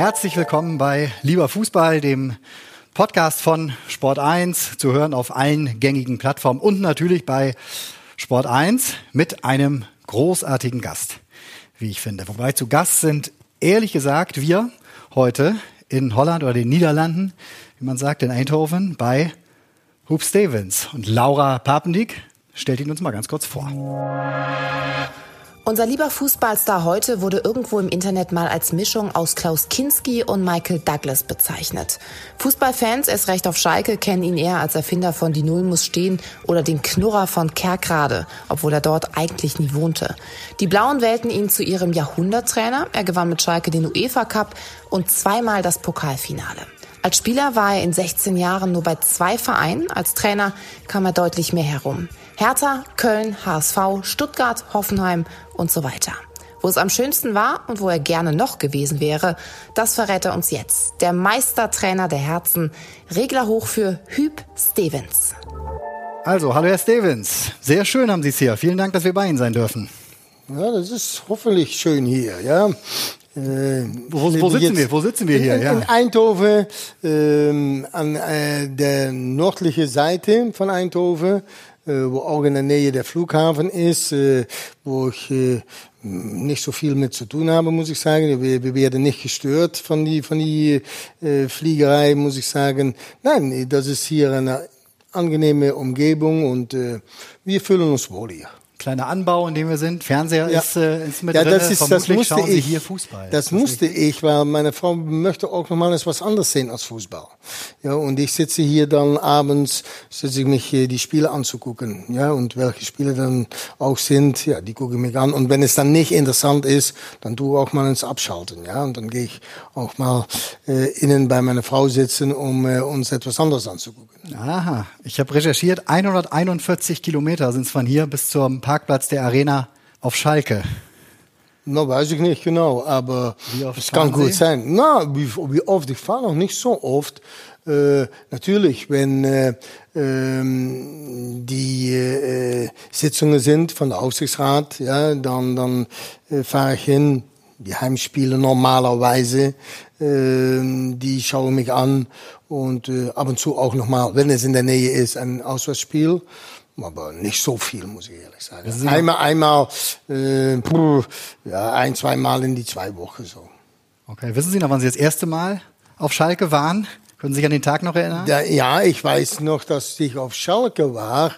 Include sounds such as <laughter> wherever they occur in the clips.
Herzlich willkommen bei Lieber Fußball, dem Podcast von Sport 1, zu hören auf allen gängigen Plattformen und natürlich bei Sport 1 mit einem großartigen Gast, wie ich finde. Wobei zu Gast sind ehrlich gesagt wir heute in Holland oder den Niederlanden, wie man sagt, in Eindhoven bei Hoop Stevens. Und Laura Papendiek stellt ihn uns mal ganz kurz vor. Unser lieber Fußballstar heute wurde irgendwo im Internet mal als Mischung aus Klaus Kinski und Michael Douglas bezeichnet. Fußballfans, erst recht auf Schalke, kennen ihn eher als Erfinder von Die Null muss stehen oder den Knurrer von Kerkrade, obwohl er dort eigentlich nie wohnte. Die Blauen wählten ihn zu ihrem Jahrhunderttrainer. Er gewann mit Schalke den UEFA Cup und zweimal das Pokalfinale. Als Spieler war er in 16 Jahren nur bei zwei Vereinen. Als Trainer kam er deutlich mehr herum. Hertha, Köln, HSV, Stuttgart, Hoffenheim und so weiter. Wo es am schönsten war und wo er gerne noch gewesen wäre, das verrät er uns jetzt. Der Meistertrainer der Herzen, Regler hoch für Hüb Stevens. Also, hallo Herr Stevens. Sehr schön haben Sie es hier. Vielen Dank, dass wir bei Ihnen sein dürfen. Ja, das ist hoffentlich schön hier, ja. Äh, wo, wo sitzen wir? Wo sitzen wir hier? In, in Eindhoven, ähm, an äh, der nördlichen Seite von Eindhoven. Äh, wo auch in der Nähe der Flughafen ist, äh, wo ich äh, nicht so viel mit zu tun habe, muss ich sagen. Wir, wir werden nicht gestört von die von die Fliegerei, muss ich sagen. Nein, das ist hier eine angenehme Umgebung und wir fühlen uns wohl hier kleiner Anbau, in dem wir sind. Fernseher ja. ist, äh, ist mit ja, drin. Das, ist, das musste ich. hier Fußball. Das, das musste richtig. ich, weil meine Frau möchte auch nochmal etwas anderes sehen als Fußball. Ja, und ich sitze hier dann abends, sitze ich mich hier die Spiele anzugucken. Ja, und welche Spiele dann auch sind, ja, die gucke ich mich an. Und wenn es dann nicht interessant ist, dann tue ich auch mal ins Abschalten. Ja, und dann gehe ich auch mal äh, innen bei meiner Frau sitzen, um äh, uns etwas anderes anzugucken. Aha, ich habe recherchiert, 141 Kilometer sind es von hier bis zum Parkplatz der Arena auf Schalke. Na, weiß ich nicht genau, aber es kann gut sein. Na, wie, wie, oft? Ich fahre noch nicht so oft. Äh, natürlich, wenn äh, ähm, die äh, Sitzungen sind von der Aufsichtsrat, ja, dann, dann äh, fahre ich hin. Die Heimspiele normalerweise, äh, die schaue mich an und äh, ab und zu auch nochmal, wenn es in der Nähe ist, ein Auswärtsspiel. Aber nicht so viel, muss ich ehrlich sagen. Einmal, einmal, äh, puh, ja, ein, zwei Mal in die zwei Wochen so. Okay, wissen Sie noch, wann Sie das erste Mal auf Schalke waren? Können Sie sich an den Tag noch erinnern? Da, ja, ich weiß noch, dass ich auf Schalke war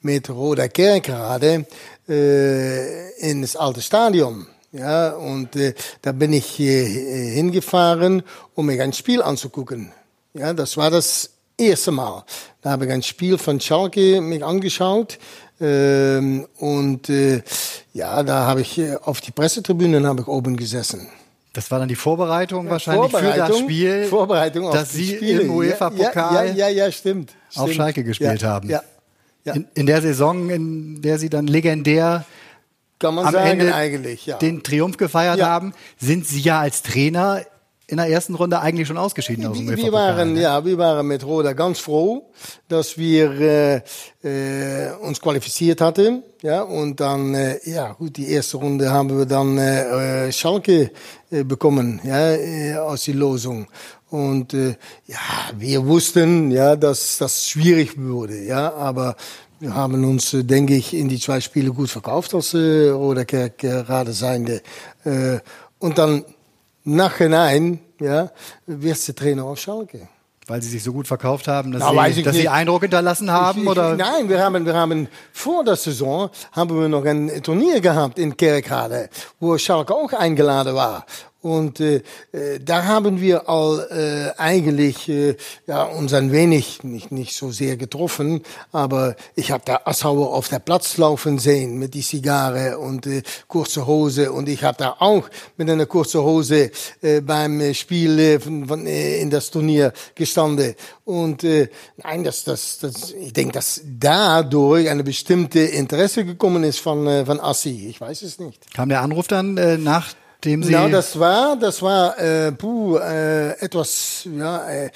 mit Roder Kerkrade äh, in das alte Stadion. Ja, und äh, da bin ich äh, hingefahren, um mir ein Spiel anzugucken. Ja, das war das erste Mal. Da habe ich ein Spiel von Schalke mich angeschaut. Ähm, und äh, ja, da habe ich äh, auf die Pressetribünen habe ich oben gesessen. Das war dann die Vorbereitung ja, wahrscheinlich Vorbereitung, für das Spiel, Vorbereitung dass Sie Spiele. im UEFA-Pokal ja, ja, ja, ja, stimmt, auf stimmt. Schalke gespielt haben. Ja, ja. In, in, der Saison, in der Sie dann legendär am sagen, Ende ja. den Triumph gefeiert haben, sind Sie ja als Trainer in der ersten Runde eigentlich schon ausgeschieden aus dem wir waren ne? ja wir waren mit Roda ganz froh dass wir äh, äh, uns qualifiziert hatten ja und dann äh, ja gut die erste Runde haben wir dann äh, äh Schalke äh, bekommen ja äh, aus die Losung und äh, ja wir wussten ja dass das schwierig wurde ja aber wir haben uns, äh, denke ich, in die zwei Spiele gut verkauft als äh, Roderkerk gerade seinde. Äh, und dann nachhinein, ja, wirst du Trainer auf Schalke. Weil sie sich so gut verkauft haben, dass, Na, sie, dass sie Eindruck hinterlassen haben? Ich, ich, oder? Nein, wir haben, wir haben vor der Saison haben wir noch ein Turnier gehabt in Kerkrade, wo Schalke auch eingeladen war. Und äh, äh, da haben wir all äh, eigentlich äh, ja, uns ein wenig, nicht, nicht so sehr getroffen, aber ich habe da Assauer auf der Platz laufen sehen mit die Zigarre und äh, kurze Hose und ich habe da auch mit einer kurzen Hose äh, beim Spiel äh, von, äh, in das Turnier gestanden. Und äh, nein, das, das, das, ich denke, dass dadurch eine bestimmte Interesse gekommen ist von, äh, von Assi. Ich weiß es nicht. Kam der Anruf dann äh, nach dem Sie. Genau, das war, das war äh, puh, äh, etwas, ja, äh,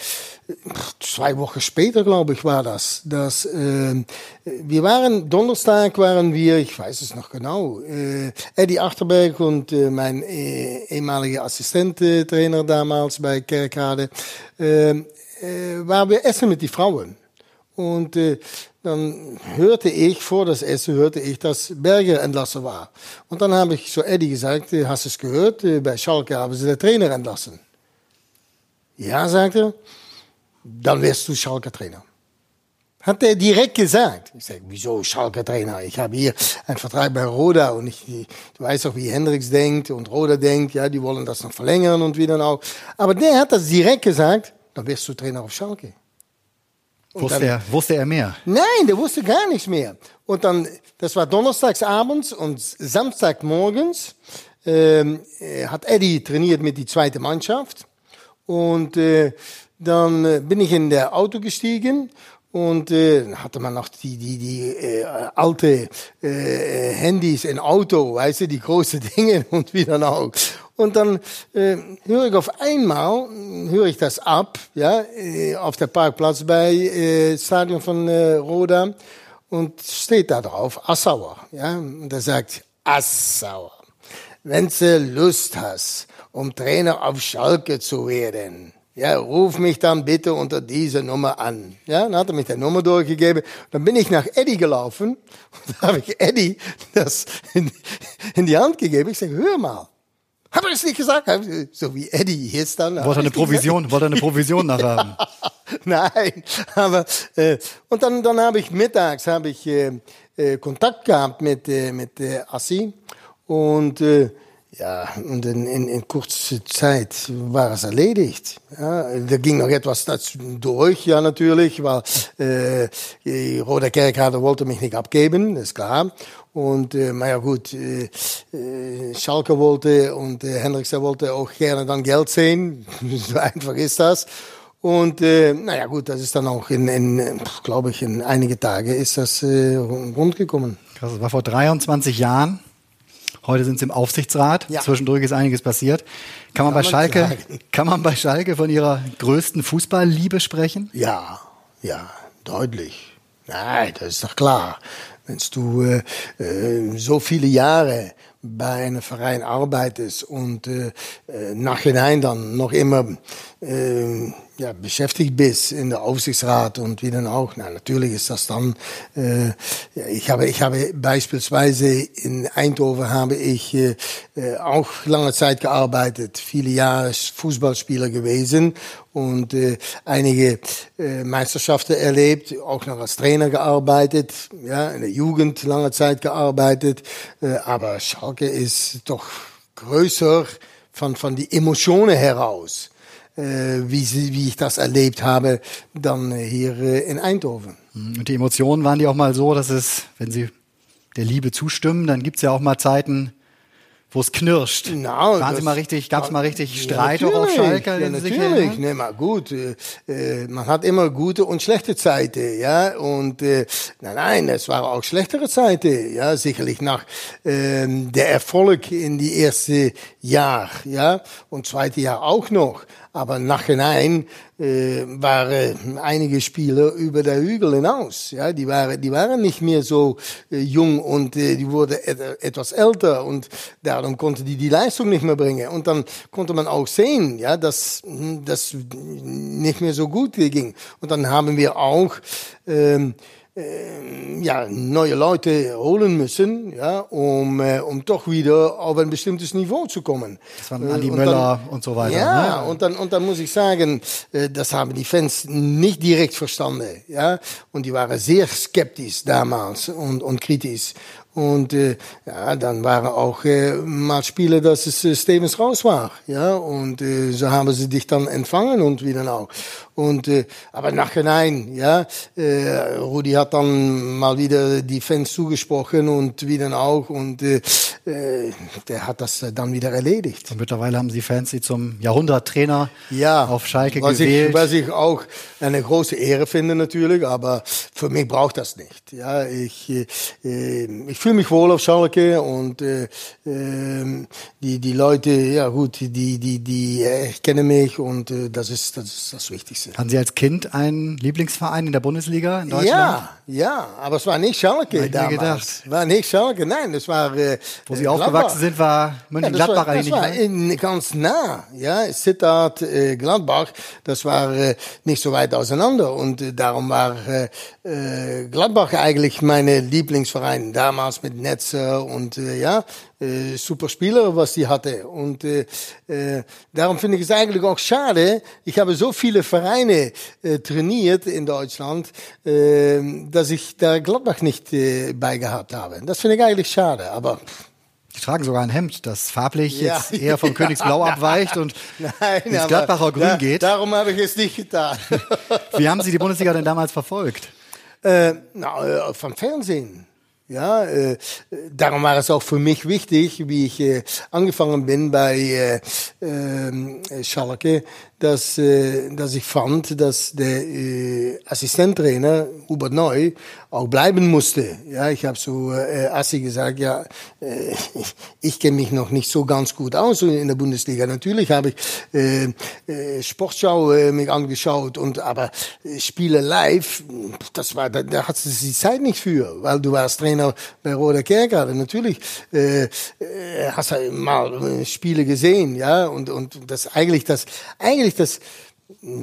zwei Wochen später, glaube ich, war das. das äh, wir waren, Donnerstag waren wir, ich weiß es noch genau, äh, Eddie Achterberg und äh, mein äh, ehemaliger Assistenttrainer damals bei Kerkrade, äh, äh, waren wir essen mit die Frauen. Und äh, dann hörte ich, vor das Essen hörte ich, dass Berger entlassen war. Und dann habe ich zu Eddie gesagt, äh, hast du es gehört, äh, bei Schalke haben sie den Trainer entlassen. Ja, sagte er dann wirst du Schalke-Trainer. Hat er direkt gesagt. Ich sage, wieso Schalke-Trainer? Ich habe hier einen Vertrag bei Roda und ich, du weißt auch, wie Hendricks denkt und Roda denkt, ja, die wollen das noch verlängern und wie dann auch. Aber der hat das direkt gesagt, dann wirst du Trainer auf Schalke. Wusste, dann, er, wusste er mehr? Nein, der wusste gar nichts mehr. Und dann, das war donnerstags abends und samstagmorgens ähm, äh, hat Eddie trainiert mit die zweite Mannschaft. Und äh, dann äh, bin ich in der Auto gestiegen und äh, hatte man noch die die die äh, alte äh, Handys im Auto, weißt du, die großen <laughs> Dinge und wieder auch. Und dann äh, höre ich auf einmal höre ich das ab, ja, äh, auf der Parkplatz bei äh, Stadion von äh, Roda und steht da drauf Assauer, ja, und er sagt Assauer, wenn du Lust hast, um Trainer auf Schalke zu werden ja, ruf mich dann bitte unter diese Nummer an. Ja, dann hat er mich die Nummer durchgegeben. Dann bin ich nach Eddie gelaufen und <laughs> da habe ich Eddie das in, in, die Hand gegeben. Ich sage, hör mal. Habe ich es nicht gesagt? So wie Eddie jetzt dann. Wollte <laughs> eine Provision, <laughs> wollte eine Provision nachher haben. Nein, aber äh, und dann dann habe ich mittags habe ich äh, äh, Kontakt gehabt mit äh, mit äh, Assi und äh, ja, und in, in, in kurzer Zeit war es erledigt. Ja, da ging noch etwas durch, ja natürlich, weil äh, Roter Kerkrade wollte mich nicht abgeben, ist klar. Und äh, maar ja gut, äh, Schalke wollte und äh, Hendriksen wollte auch gerne dann Geld sehen. <laughs> so einfach ist das. Und äh, naja gut, das ist dann auch in, in glaube ich, in einige Tage ist das äh, rundgekommen. Das war vor 23 Jahren. Heute sind sie im Aufsichtsrat. Ja. Zwischendurch ist einiges passiert. Kann man, kann bei man Schalke, sagen. <laughs> kann man bei Schalke von ihrer größten Fußballliebe sprechen? Ja, ja, deutlich. Nein, das ist doch klar. Wenn du äh, äh, so viele Jahre bei einem Verein arbeitest und äh, äh nachhinein dann noch immer äh, ja, beschäftigt bist in der Aufsichtsrat und wie dann auch. Na, natürlich ist das dann, äh, ich habe, ich habe beispielsweise in Eindhoven habe ich äh, auch lange Zeit gearbeitet, viele Jahre Fußballspieler gewesen und äh, einige äh, Meisterschaften erlebt, auch noch als Trainer gearbeitet, ja, in der Jugend lange Zeit gearbeitet, äh, aber Schalke ist doch größer von, von die Emotionen heraus äh, wie, sie, wie ich das erlebt habe, dann hier äh, in Eindhoven. Und die Emotionen waren die auch mal so, dass es, wenn Sie der Liebe zustimmen, dann gibt's ja auch mal Zeiten, wo es knirscht. No, Waren Sie mal richtig, gab's mal richtig Streit auch auf Schalke? Ja, natürlich, ne, mal gut. Äh, äh, man hat immer gute und schlechte Zeiten, ja. Und äh, nein, nein, es waren auch schlechtere Zeiten, ja. Sicherlich nach ähm, der Erfolg in die erste Jahr, ja, und zweite Jahr auch noch. Aber nachhinein äh, waren einige Spieler über der Hügel hinaus. Ja, die waren, die waren nicht mehr so äh, jung und äh, die wurden et etwas älter und darum konnte die die Leistung nicht mehr bringen. Und dann konnte man auch sehen, ja, dass das nicht mehr so gut ging. Und dann haben wir auch ähm, äh, ja, neue Leute holen müssen, ja, um, äh, um doch wieder auf ein bestimmtes Niveau zu kommen. Das waren Andi und Möller dann, und so weiter. Ja, ne? und, dann, und dann muss ich sagen, äh, das haben die Fans nicht direkt verstanden. Ja, und die waren sehr skeptisch damals und, und kritisch. Und äh, ja, dann waren auch äh, mal Spiele, dass es äh, Stevens raus war. Ja, und äh, so haben sie dich dann empfangen und wie dann auch. Und äh, aber nachhinein, ja, äh, Rudi hat dann mal wieder die Fans zugesprochen und wie dann auch und äh, äh, der hat das dann wieder erledigt. Und mittlerweile haben sie Fans, die zum Jahrhunderttrainer ja, auf Schalke was gewählt. Ich, was ich auch eine große Ehre finde natürlich, aber für mich braucht das nicht. Ja, ich äh, ich fühle mich wohl auf Schalke und äh, äh, die die Leute, ja gut, die die die äh, kennen mich und äh, das ist das ist das Wichtigste. Haben Sie als Kind einen Lieblingsverein in der Bundesliga in Deutschland? Ja, ja, aber es war nicht Schalke Hab damals. Gedacht. War nicht Schalke, nein, das war. Äh, Wo Sie aufgewachsen sind, war Mönchengladbach ja, das war, das war in, ganz nah, ja, Sittard, äh, Gladbach, das war äh, nicht so weit auseinander und äh, darum war äh, äh, Gladbach eigentlich meine Lieblingsverein damals mit Netzer und äh, ja, äh, super Spieler, was die hatte. Und äh, äh, darum finde ich es eigentlich auch schade. Ich habe so viele Vereine äh, trainiert in Deutschland, äh, dass ich da Gladbach nicht äh, beigehabt habe. Das finde ich eigentlich schade. Aber Sie tragen sogar ein Hemd, das farblich ja, jetzt eher vom <laughs> Königsblau abweicht und <laughs> Nein, ins Gladbacher Grün da, geht. Darum habe ich es nicht getan. Wie haben Sie die Bundesliga denn damals verfolgt? Äh, na, äh, vom Fernsehen. Ja, äh, darum war es auch für mich wichtig, wie ich äh, angefangen bin bei äh, äh, Schalke, dass, äh, dass ich fand, dass der äh, Assistenttrainer Hubert Neu auch bleiben musste. Ja, ich habe so äh, Assi gesagt, ja, äh, <laughs> ich kenne mich noch nicht so ganz gut aus in der Bundesliga. Natürlich habe ich äh, äh, Sportschau äh, mich angeschaut und aber äh, Spiele live, das war, da, da hat es die Zeit nicht für, weil du warst Trainer bei Roder Kerkrade. Natürlich äh, äh, hast du mal Spiele gesehen, ja, und und das eigentlich das eigentlich ehrlich, das,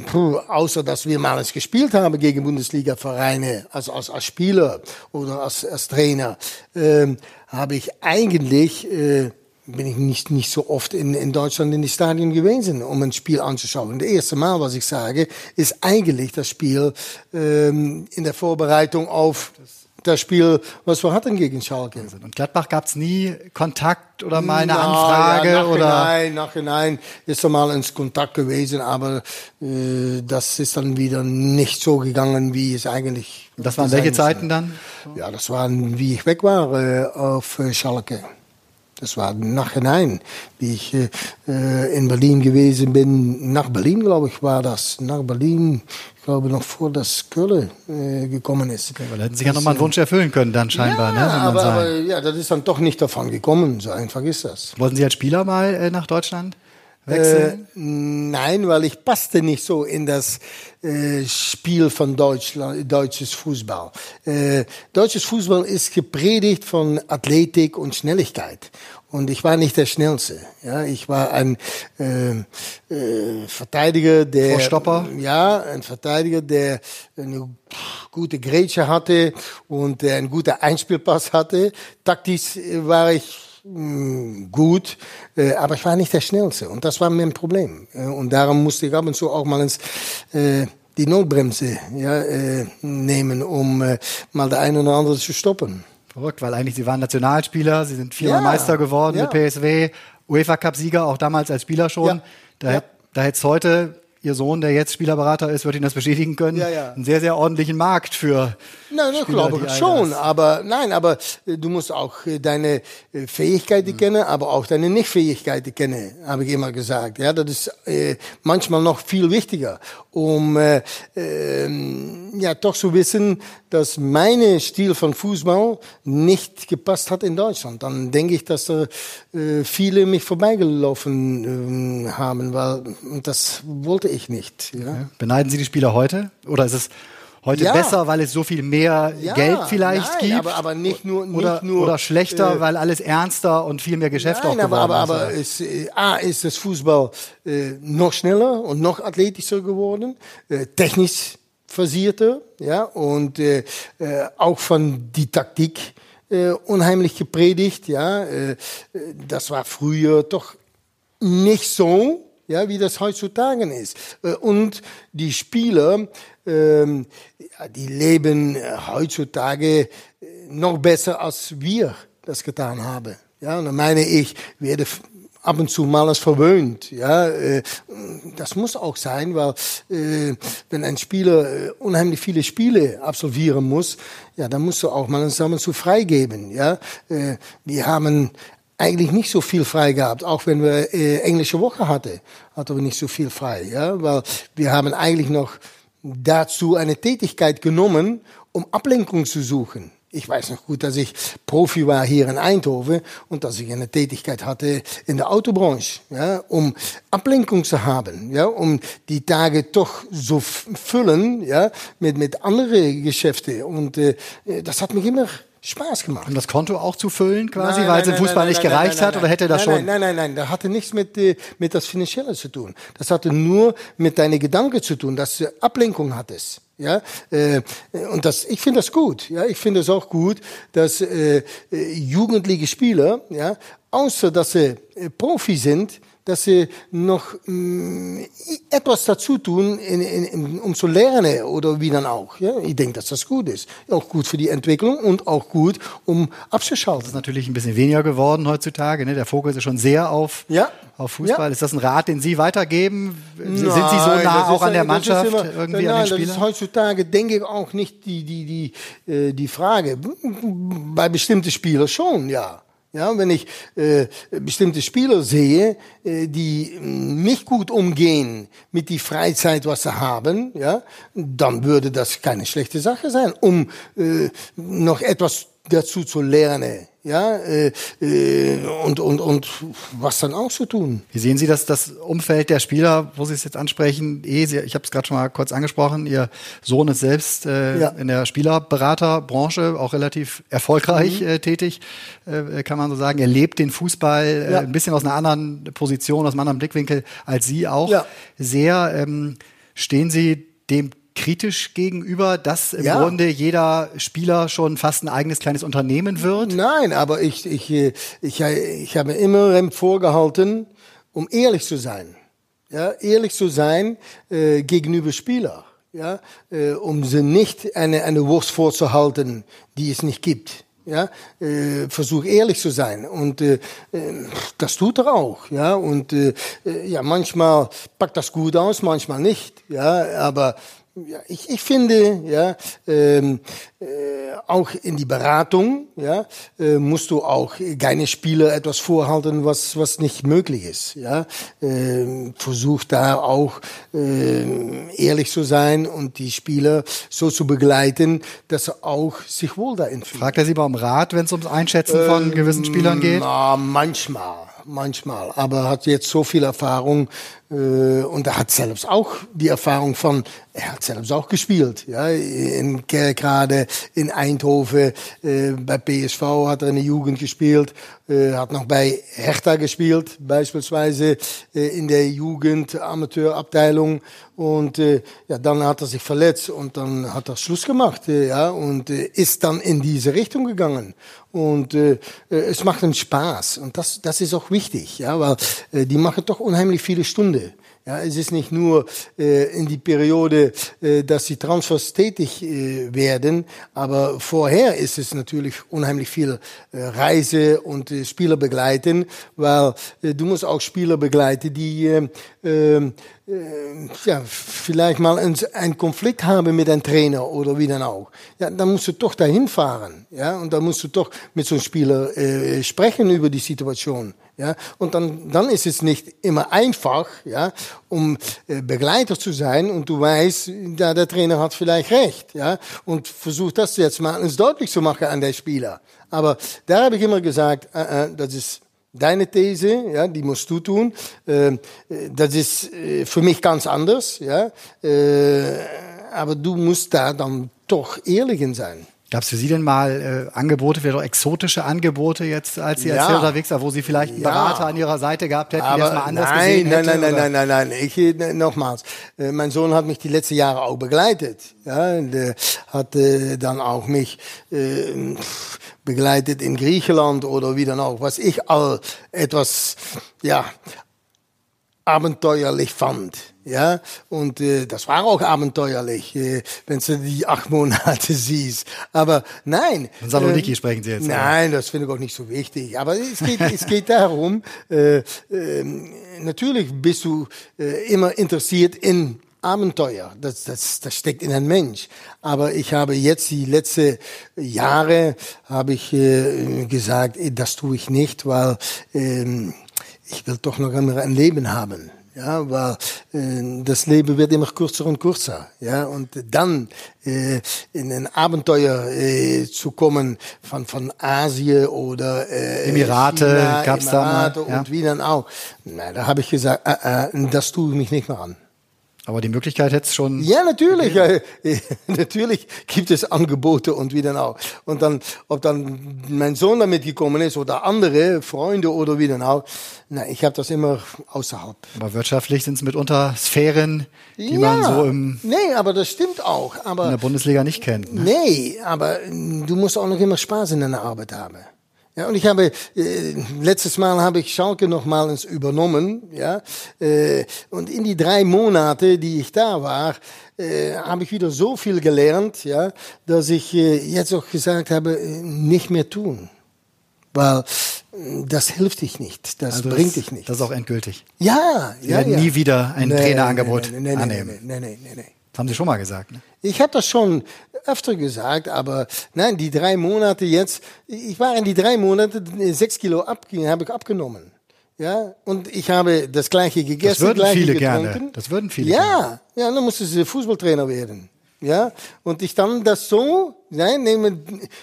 puh, außer dass wir mal gespielt haben gegen Bundesliga-Vereine, also als, als Spieler oder als, als Trainer, äh, habe ich eigentlich, äh, bin ich nicht, nicht so oft in, in Deutschland in die Stadien gewesen, um ein Spiel anzuschauen. Das erste Mal, was ich sage, ist eigentlich das Spiel ähm, in der Vorbereitung auf das Spiel, was wir hatten gegen Schalke. Und Gladbach gab es nie Kontakt oder mal eine Na, Anfrage? Ja, nachhinein, oder? Nein, nachhinein ist er mal ins Kontakt gewesen, aber äh, das ist dann wieder nicht so gegangen, wie es eigentlich. Das waren welche Zeiten dann? Ja, das waren, wie ich weg war äh, auf äh, Schalke. Das war nachhinein, wie ich äh, äh, in Berlin gewesen bin. Nach Berlin, glaube ich, war das. Nach Berlin, glaube noch vor das Köln äh, gekommen ist. Okay, weil hätten Sie ja noch mal einen Wunsch erfüllen können, dann scheinbar. Ja, ne, aber, aber, ja, das ist dann doch nicht davon gekommen. So einfach ist das. Wollten Sie als Spieler mal äh, nach Deutschland? Wechseln? Äh, nein, weil ich passte nicht so in das äh, Spiel von Deutschland, deutsches Fußball. Äh, deutsches Fußball ist gepredigt von Athletik und Schnelligkeit. Und ich war nicht der Schnellste. Ja, ich war ein äh, äh, Verteidiger, der Vorstopper. ja, ein Verteidiger, der eine gute Grätsche hatte und der einen guten Einspielpass hatte. Taktisch war ich Mm, gut, äh, aber ich war nicht der Schnellste und das war mein Problem. Äh, und darum musste ich ab und zu auch mal ins, äh, die Notbremse ja, äh, nehmen, um äh, mal der eine oder andere zu stoppen. Verrückt, weil eigentlich Sie waren Nationalspieler, Sie sind viermal ja, Meister geworden ja. mit PSW, UEFA Cup Sieger, auch damals als Spieler schon. Ja, da, ja. da hätte es heute Ihr Sohn, der jetzt Spielerberater ist, wird Ihnen das bestätigen können. Einen sehr, sehr ordentlichen Markt für. Nein, ich glaube schon. Aber nein, aber äh, du musst auch äh, deine äh, Fähigkeiten mhm. kennen, aber auch deine Nichtfähigkeiten kennen, habe ich immer gesagt. Ja, das ist äh, manchmal noch viel wichtiger, um äh, äh, ja doch zu wissen, dass meine Stil von Fußball nicht gepasst hat in Deutschland. Dann denke ich, dass äh, viele mich vorbeigelaufen äh, haben, weil das wollte ich nicht. Ja. Beneiden Sie die Spieler heute? Oder ist es heute ja. besser, weil es so viel mehr ja, Geld vielleicht nein, gibt? Aber, aber nicht nur, nicht oder, nur. Oder schlechter, äh, weil alles ernster und viel mehr Geschäft nein, auch geworden aber, aber, aber ist. Äh, A, ist das Fußball äh, noch schneller und noch athletischer geworden, äh, technisch versierter, ja, und äh, äh, auch von die Taktik äh, unheimlich gepredigt, ja. Äh, äh das war früher doch nicht so, ja, wie das heutzutage ist. Äh, und die Spieler, ähm, die leben heutzutage äh, noch besser, als wir das getan haben. Ja, und dann meine ich, werde ab und zu mal als verwöhnt. Ja, äh, das muss auch sein, weil wenn ein Spieler unheimlich viele Spiele absolvieren muss, ja, dann musst du auch mal zusammen zu freigeben. Ja, wir haben eigentlich nicht so viel frei gehabt, auch wenn wir äh, englische Woche hatte, hatten wir nicht so viel frei, ja, weil wir haben eigentlich noch dazu eine Tätigkeit genommen, um Ablenkung zu suchen. Ich weiß noch gut, dass ich Profi war hier in Eindhoven und dass ich eine Tätigkeit hatte in der Autobranche, ja, um Ablenkung zu haben, ja, um die Tage doch so füllen, ja, mit, mit anderen Geschäften. Und äh, das hat mich immer Spaß gemacht. Um das Konto auch zu füllen quasi, nein, weil es im Fußball nein, nicht nein, gereicht hat oder hätte das schon? Nein, nein, nein, nein, das hatte nichts mit, äh, mit das Finanzielle zu tun. Das hatte nur mit deinen Gedanken zu tun, dass du Ablenkung hattest. Ja, äh, und das, ich finde das gut. Ja, ich finde es auch gut, dass äh, äh, jugendliche Spieler, ja, außer dass sie äh, Profi sind, dass sie noch mh, mm, etwas dazu tun, in, in, um zu lernen oder wie dann auch. Ja? Ich denke, dass das gut ist. Auch gut für die Entwicklung und auch gut, um abzuschalten. Das ist natürlich ein bisschen weniger geworden heutzutage. Ne? Der Fokus ist schon sehr auf, ja. auf Fußball. Ja. Ist das ein Rat, den Sie weitergeben? Nein, Sind Sie so nah auch an der Mannschaft, immer, irgendwie nein, an den Spielern? Das ist heutzutage, denke ich, auch nicht die, die, die, äh, die Frage. Bei bestimmten Spielern schon, ja. Ja, wenn ich äh, bestimmte Spieler sehe, äh, die nicht gut umgehen mit die Freizeit, was sie haben, ja, dann würde das keine schlechte Sache sein, um äh, noch etwas dazu zu lernen, ja, äh, äh, und, und, und was dann auch zu tun. Wie sehen Sie das, das Umfeld der Spieler, wo Sie es jetzt ansprechen? Eh, Sie, ich habe es gerade schon mal kurz angesprochen, Ihr Sohn ist selbst äh, ja. in der Spielerberaterbranche auch relativ erfolgreich mhm. äh, tätig, äh, kann man so sagen. Er lebt den Fußball äh, ja. ein bisschen aus einer anderen Position, aus einem anderen Blickwinkel als Sie auch ja. sehr. Ähm, stehen Sie dem kritisch gegenüber, dass im ja. Grunde jeder Spieler schon fast ein eigenes kleines Unternehmen wird? Nein, aber ich, ich, ich, ich habe immer vorgehalten, um ehrlich zu sein. Ja, ehrlich zu sein äh, gegenüber Spieler. Ja, äh, um sie nicht eine, eine Wurst vorzuhalten, die es nicht gibt. Ja, äh, versuch ehrlich zu sein und äh, äh das tut er auch. Ja, und äh, äh, ja, manchmal packt das gut aus, manchmal nicht. Ja, aber ja, ich, ich finde, ja, ähm, äh, auch in die Beratung, ja, äh, musst du auch keine Spieler etwas vorhalten, was was nicht möglich ist, ja. Äh, versuch da auch äh, ehrlich zu sein und die Spieler so zu begleiten, dass sie auch sich wohl dahin fühlen. Fragt er Sie mal um Rat, wenn es ums Einschätzen von gewissen Spielern geht? Na, manchmal manchmal, aber hat jetzt so viel Erfahrung und er hat selbst auch die Erfahrung von, er hat selbst auch gespielt, ja, in, gerade in Eindhoven, äh, bei PSV hat er in der Jugend gespielt, äh, hat noch bei Hertha gespielt, beispielsweise äh, in der Jugend Amateurabteilung. Und äh, ja, dann hat er sich verletzt und dann hat er Schluss gemacht, äh, ja, und äh, ist dann in diese Richtung gegangen. Und äh, äh es macht ihm Spaß. Und das das ist auch wichtig, ja, weil äh, die machen doch unheimlich viele Stunden. Ja, es ist nicht nur äh, in die Periode, äh, dass die Transfers tätig äh, werden, aber vorher ist es natürlich unheimlich viel äh, Reise und äh, Spieler begleiten, weil äh, du musst auch Spieler begleiten, die äh, äh, ja, vielleicht mal einen, einen Konflikt haben mit einem Trainer oder wie dann auch. Ja, dann musst du doch dahin fahren, ja, und dann musst du doch mit so einem Spieler äh, sprechen über die Situation. Ja, und dann, dann ist es nicht immer einfach, ja, um äh, Begleiter zu sein und du weißt, ja, der Trainer hat vielleicht recht, ja, und versucht das jetzt mal uns deutlich zu machen an der Spieler. Aber da habe ich immer gesagt, äh, äh, das ist deine These, ja, die musst du tun. Äh, das ist äh, für mich ganz anders, ja, äh, aber du musst da dann doch ehrlich sein. Gab es für Sie denn mal äh, Angebote, vielleicht auch exotische Angebote jetzt, als Sie ja. als unterwegs waren, wo Sie vielleicht einen Berater ja. an Ihrer Seite gehabt hätten, der es mal anders nein, gesehen nein, hätte? Nein, nein, nein, nein, nein, ich, äh, nochmals. Äh, mein Sohn hat mich die letzten Jahre auch begleitet. Ja, der hat äh, dann auch mich äh, begleitet in Griechenland oder wie dann auch, was ich all etwas, ja, abenteuerlich fand. Ja, und äh, das war auch abenteuerlich, äh, wenn du die acht Monate <laughs> siehst. Aber nein. Von Saloniki äh, sprechen Sie jetzt. Nein, oder? das finde ich auch nicht so wichtig. Aber es geht, es geht darum, <laughs> äh, äh, natürlich bist du äh, immer interessiert in Abenteuer. Das, das, das steckt in ein Mensch. Aber ich habe jetzt die letzten Jahre habe ich äh, gesagt, das tue ich nicht, weil ähm, ich will doch noch einmal ein Leben haben. ja, weil äh, das Leben wird immer kürzer und kürzer, ja, und dann äh, in ein Abenteuer äh, zu kommen von von Asien oder äh, Emirate China, gab's Emirate da mal, ja. und wie dann auch. Na, da habe ich gesagt, äh, äh, das tue ich mich nicht mehr an. Aber die Möglichkeit hätte es schon. Ja, natürlich. Ja, <laughs> natürlich gibt es Angebote und wie dann auch. Und dann, ob dann mein Sohn damit gekommen ist oder andere Freunde oder wie dann auch. Na, ich habe das immer außerhalb. Aber wirtschaftlich sind es mitunter Sphären, die ja, man so im. Nee, aber das stimmt auch. Aber in der Bundesliga nicht kennt. Ne? Nee, aber du musst auch noch immer Spaß in deiner Arbeit haben. Ja, und ich habe äh, letztes Mal habe ich Schalke nochmals übernommen, ja, äh, und in die drei Monate, die ich da war, äh, habe ich wieder so viel gelernt, ja, dass ich äh, jetzt auch gesagt habe, äh, nicht mehr tun, weil äh, das hilft dich nicht, das also bringt das, dich nicht. Das ist auch endgültig. Ja, Sie ja, ja. nie wieder ein nee, Trainerangebot nee, nee, annehmen. Nee, nee, nee, nee. Das haben Sie schon mal gesagt. Ne? Ich habe das schon öfter gesagt, aber nein, die drei Monate jetzt, ich war in die drei Monate sechs Kilo ab, habe ich abgenommen. Ja, und ich habe das gleiche gegessen, das würden viele getrunken. gerne. Das würden viele ja, gerne. Ja, dann musste sie Fußballtrainer werden. Ja, und ich dann das so, nein, nehme,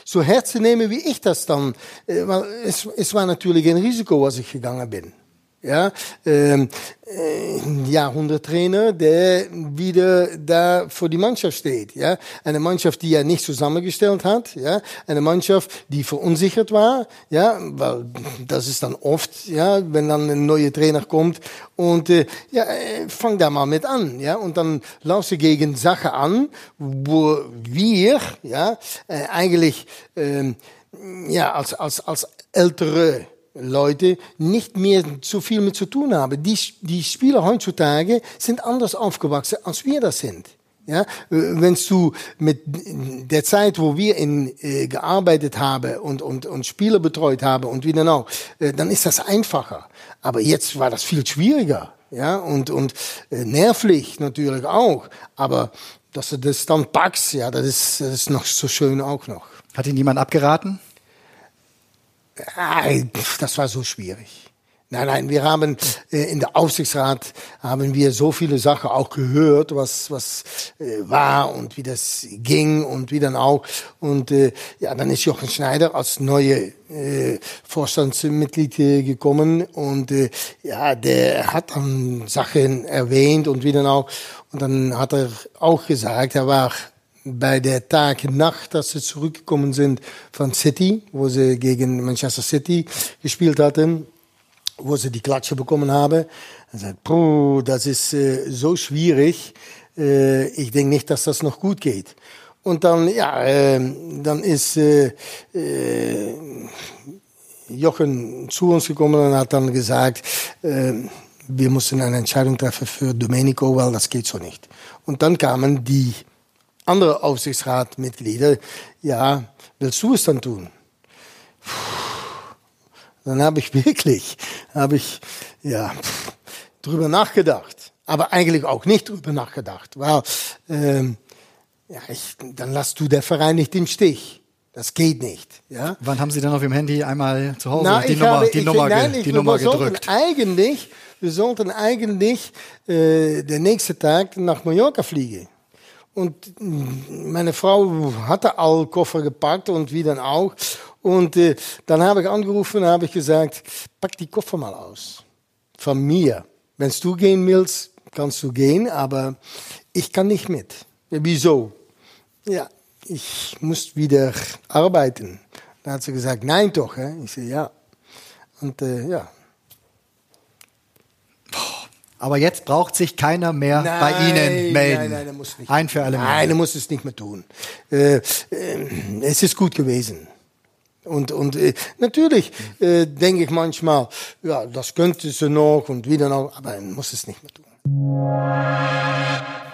so Herzen nehme, wie ich das dann, äh, weil es, es war natürlich ein Risiko, was ich gegangen bin ja, ähm, äh, Jahrhunderttrainer, der wieder da vor die Mannschaft steht, ja, eine Mannschaft, die er nicht zusammengestellt hat, ja, eine Mannschaft, die verunsichert war, ja, weil das ist dann oft, ja, wenn dann ein neuer Trainer kommt und äh, ja, äh, fang da mal mit an, ja, und dann laufst du gegen Sachen an, wo wir, ja, äh, eigentlich äh, ja als als als ältere Leute nicht mehr zu viel mit zu tun haben. Die, die Spieler heutzutage sind anders aufgewachsen, als wir das sind. Ja, wenn du mit der Zeit, wo wir in, äh, gearbeitet haben und, und, und Spieler betreut haben und wie dann auch, äh, dann ist das einfacher. Aber jetzt war das viel schwieriger. Ja, und, und äh, nervlich natürlich auch. Aber dass du das dann packst, ja, das ist, das ist noch so schön auch noch. Hat Ihnen jemand abgeraten? Das war so schwierig. Nein, nein, wir haben äh, in der Aufsichtsrat haben wir so viele Sachen auch gehört, was was äh, war und wie das ging und wie dann auch und äh, ja, dann ist Jochen Schneider als neue äh, Vorstandsmitglied gekommen und äh, ja, der hat dann Sachen erwähnt und wie dann auch und dann hat er auch gesagt, er war bei der Tag Nacht, dass sie zurückgekommen sind von City, wo sie gegen Manchester City gespielt hatten, wo sie die Klatsche bekommen haben. Er sagt, Puh, das ist äh, so schwierig. Äh, ich denke nicht, dass das noch gut geht. Und dann, ja, äh, dann ist äh, äh, Jochen zu uns gekommen und hat dann gesagt, äh, wir müssen eine Entscheidung treffen für Domenico, weil das geht so nicht. Und dann kamen die andere Aufsichtsratmitglieder, ja, willst du es dann tun? Dann habe ich <laughs> wirklich, habe ich, ja, drüber nachgedacht. Aber eigentlich auch nicht drüber nachgedacht, weil, ähm, ja, ich, dann lass du der Verein nicht im Stich. Das geht nicht. Ja? Wann haben Sie dann auf Ihrem Handy einmal zu Hause Na, die, Nummer, habe, die, ich, Nummer, nein, die ich, Nummer gedrückt? Eigentlich, wir sollten eigentlich äh, der nächste Tag nach Mallorca fliegen. Und meine Frau hatte all Koffer gepackt und wie dann auch. Und äh, dann habe ich angerufen und habe ich gesagt, pack die Koffer mal aus. Von mir. Wenn du gehen willst, kannst du gehen, aber ich kann nicht mit. Wieso? Ja, ich muss wieder arbeiten. Dann hat sie gesagt, nein doch. Hè? Ich sage, ja. Und äh, ja, aber jetzt braucht sich keiner mehr nein, bei Ihnen melden. Nein, nein, er muss nicht. Ein für alle Mal. Nein, er muss es nicht mehr tun. Äh, äh, es ist gut gewesen. Und, und äh, natürlich äh, denke ich manchmal, ja, das könnte sie noch und wieder noch, aber er muss es nicht mehr tun.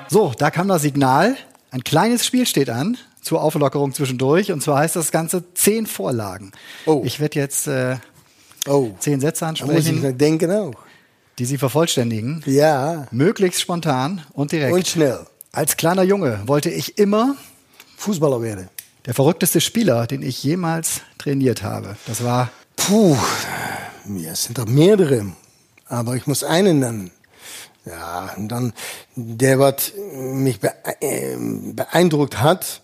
So, da kam das Signal. Ein kleines Spiel steht an zur Auflockerung zwischendurch. Und zwar heißt das Ganze zehn Vorlagen. Oh. Ich werde jetzt äh, oh. zehn Sätze ansprechen. Da muss ich denken auch die Sie vervollständigen. Ja. Möglichst spontan und direkt. Und schnell. Als kleiner Junge wollte ich immer Fußballer werden. Der verrückteste Spieler, den ich jemals trainiert habe. Das war. Puh, es sind doch mehrere. Aber ich muss einen nennen. Ja, und dann, der, was mich äh, beeindruckt hat,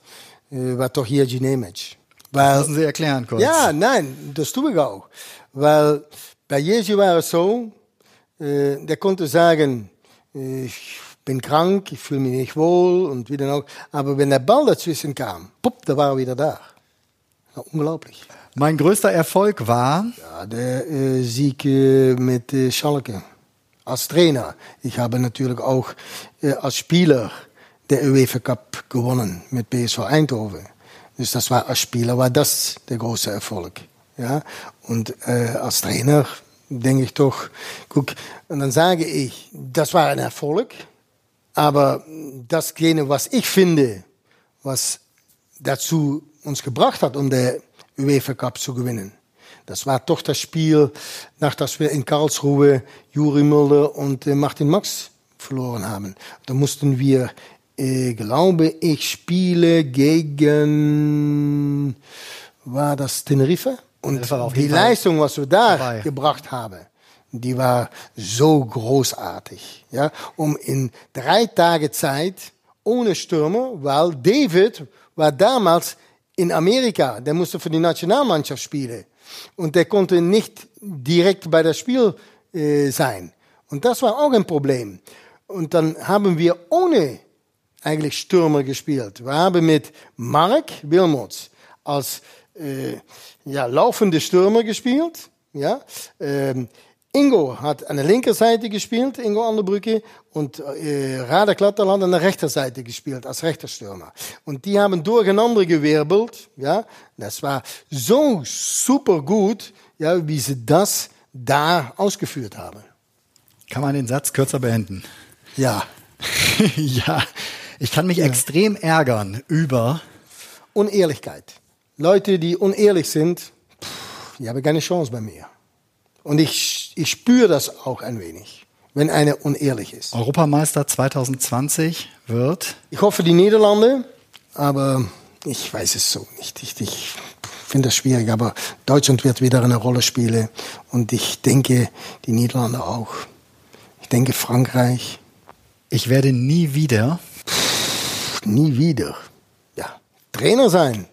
äh, war doch hier Nemec. Weil, das müssen Sie erklären kurz. Ja, nein, das tue ich auch. Weil bei Jesu war es so, äh, der konnte sagen, ich bin krank, ich fühle mich nicht wohl und wieder noch. Aber wenn der Ball dazwischen kam, pupp, da war er wieder da. Ja, unglaublich. Mein größter Erfolg war? Ja, der äh, Sieg äh, mit äh, Schalke als Trainer. Ich habe natürlich auch äh, als Spieler der UEFA Cup gewonnen mit BSV Eindhoven. Dus das war als Spieler war das der große Erfolg. Ja, und äh, als Trainer denke ich doch, guck, und dann sage ich, das war ein Erfolg, aber dasjene, was ich finde, was dazu uns gebracht hat, um der UEFA Cup zu gewinnen, das war doch das Spiel, nach das wir in Karlsruhe Juri Mulder und äh, Martin Max verloren haben. Da mussten wir äh, glaube ich, Spiele gegen, war das Tenerife? Und die Leistung, was wir da dabei. gebracht haben, die war so großartig. Ja, um in drei Tage Zeit ohne Stürmer, weil David war damals in Amerika, der musste für die Nationalmannschaft spielen. Und der konnte nicht direkt bei das Spiel äh, sein. Und das war auch ein Problem. Und dann haben wir ohne eigentlich Stürmer gespielt. Wir haben mit Mark Wilmots als äh, ja, laufende Stürmer gespielt. Ja? Ähm, Ingo hat an der linken Seite gespielt, Ingo Anderbrücke, und äh, Rada Klatterland an der rechten Seite gespielt, als rechter Stürmer. Und die haben durcheinander gewirbelt, ja. Das war so super gut, ja, wie sie das da ausgeführt haben. Kann man den Satz kürzer beenden? Ja. <laughs> ja. Ich kann mich ja. extrem ärgern über Unehrlichkeit. Leute, die unehrlich sind, pff, die haben keine Chance bei mir. Und ich, ich spüre das auch ein wenig, wenn einer unehrlich ist. Europameister 2020 wird? Ich hoffe die Niederlande, aber ich weiß es so nicht. Ich, ich finde das schwierig, aber Deutschland wird wieder eine Rolle spielen und ich denke die Niederlande auch. Ich denke Frankreich. Ich werde nie wieder nie wieder. Ja, Trainer sein.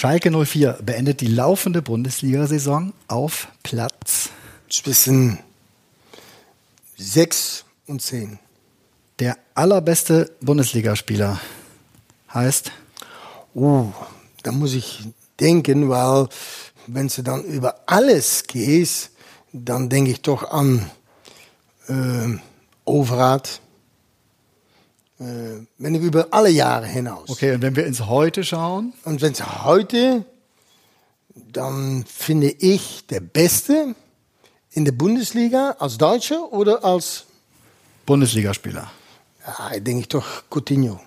Schalke 04 beendet die laufende Bundesliga-Saison auf Platz zwischen 6 und 10. Der allerbeste Bundesligaspieler heißt? Oh, da muss ich denken, weil wenn du dann über alles gehst, dann denke ich doch an äh, Overath, wenn ich über alle Jahre hinaus. Okay, und wenn wir ins Heute schauen? Und wenn es heute, dann finde ich der Beste in der Bundesliga als Deutscher oder als Bundesligaspieler? Ja, denke ich doch Coutinho.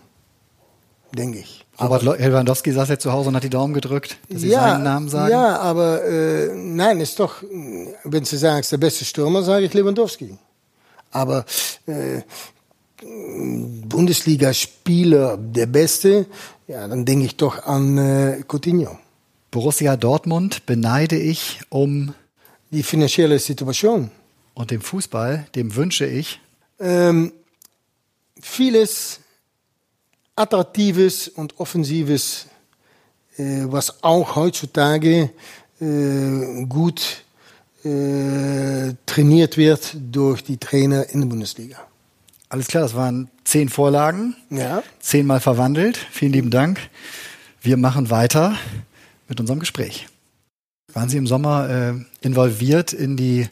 Denke ich. Robert Lewandowski saß jetzt zu Hause und hat die Daumen gedrückt, dass Sie ja, seinen Namen sagen. Ja, aber äh, nein, ist doch, wenn Sie sagen, es ist der beste Stürmer, sage ich Lewandowski. Aber äh, Bundesligaspieler der Beste, ja, dann denke ich doch an äh, Coutinho. Borussia Dortmund beneide ich um die finanzielle Situation. Und dem Fußball, dem wünsche ich ähm, vieles Attraktives und Offensives, äh, was auch heutzutage äh, gut äh, trainiert wird durch die Trainer in der Bundesliga. Alles klar, das waren zehn Vorlagen. Ja. Zehnmal verwandelt. Vielen lieben Dank. Wir machen weiter mit unserem Gespräch. Waren Sie im Sommer äh, involviert in die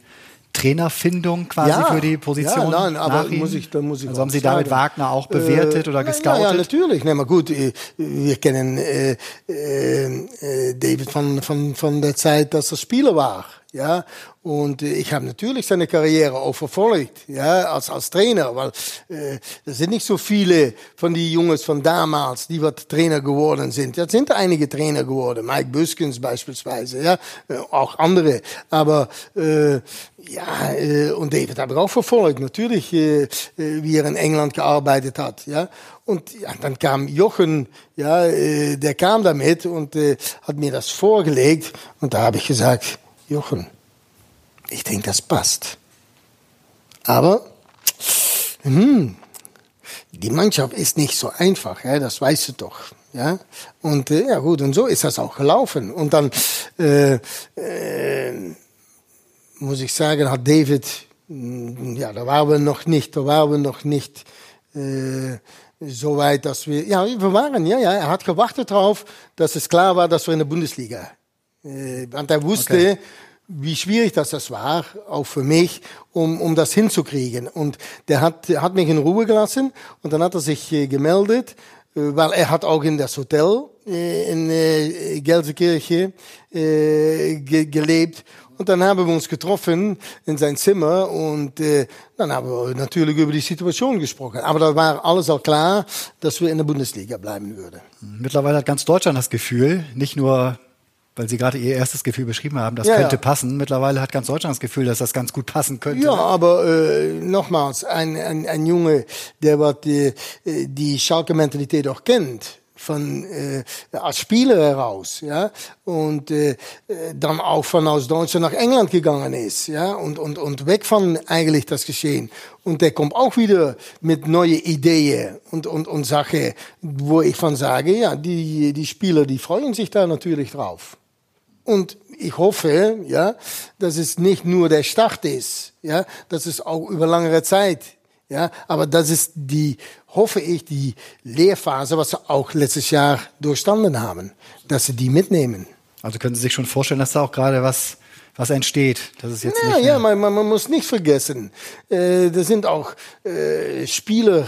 Trainerfindung quasi ja, für die Position? Ja, nein, aber muss ich, da muss ich also haben Sie David Wagner auch bewertet äh, oder gescoutet? Ja, natürlich. Nee, mal gut, äh, wir kennen äh, äh, äh, David von, von, von der Zeit, dass er Spieler war. Ja, und äh, ich habe natürlich seine Karriere auch verfolgt, ja, als, als Trainer, weil äh, das sind nicht so viele von die Jungs von damals, die was Trainer geworden sind. Jetzt sind einige Trainer geworden, Mike Buskins beispielsweise, ja, äh, auch andere. Aber äh, ja, äh, und David habe ich auch verfolgt, natürlich, äh, äh, wie er in England gearbeitet hat, ja. Und ja, dann kam Jochen, ja, äh, der kam damit und äh, hat mir das vorgelegt und da habe ich gesagt, Jochen, ich denke, das passt. Aber hm, die Mannschaft ist nicht so einfach, ja, das weißt du doch. Ja, und äh, ja gut, und so ist das auch gelaufen. Und dann äh, äh, muss ich sagen, hat David, hm, ja, da waren wir noch nicht, da waren wir noch nicht äh, so weit, dass wir, ja, wir waren, ja, ja, er hat gewartet darauf, dass es klar war, dass wir in der Bundesliga. Äh, und er wusste, okay. wie schwierig das, das war, auch für mich, um, um das hinzukriegen. Und der hat, hat mich in Ruhe gelassen und dann hat er sich äh, gemeldet, äh, weil er hat auch in das Hotel äh, in äh, Gelsenkirche äh, ge gelebt und dann haben wir uns getroffen in sein Zimmer und äh, dann haben wir natürlich über die Situation gesprochen. Aber da war alles auch klar, dass wir in der Bundesliga bleiben würden. Mittlerweile hat ganz Deutschland das Gefühl, nicht nur weil Sie gerade Ihr erstes Gefühl beschrieben haben, das ja, könnte ja. passen. Mittlerweile hat ganz Deutschland das Gefühl, dass das ganz gut passen könnte. Ja, aber äh, nochmals, ein, ein, ein Junge, der was die, äh, die Schalke-Mentalität auch kennt, von äh, als Spieler heraus, ja, und äh, dann auch von aus Deutschland nach England gegangen ist, ja, und und und weg von eigentlich das Geschehen. Und der kommt auch wieder mit neue Ideen und und und Sache, wo ich von sage, ja, die die Spieler, die freuen sich da natürlich drauf. Und ich hoffe, ja, dass es nicht nur der Start ist, ja, dass es auch über langere Zeit ja, aber das ist die, hoffe ich, die Lehrphase, was sie auch letztes Jahr durchstanden haben, dass sie die mitnehmen. Also können Sie sich schon vorstellen, dass da auch gerade was was entsteht. Das ist jetzt ja, nicht ja, man, man, man muss nicht vergessen, äh, das sind auch äh, Spieler,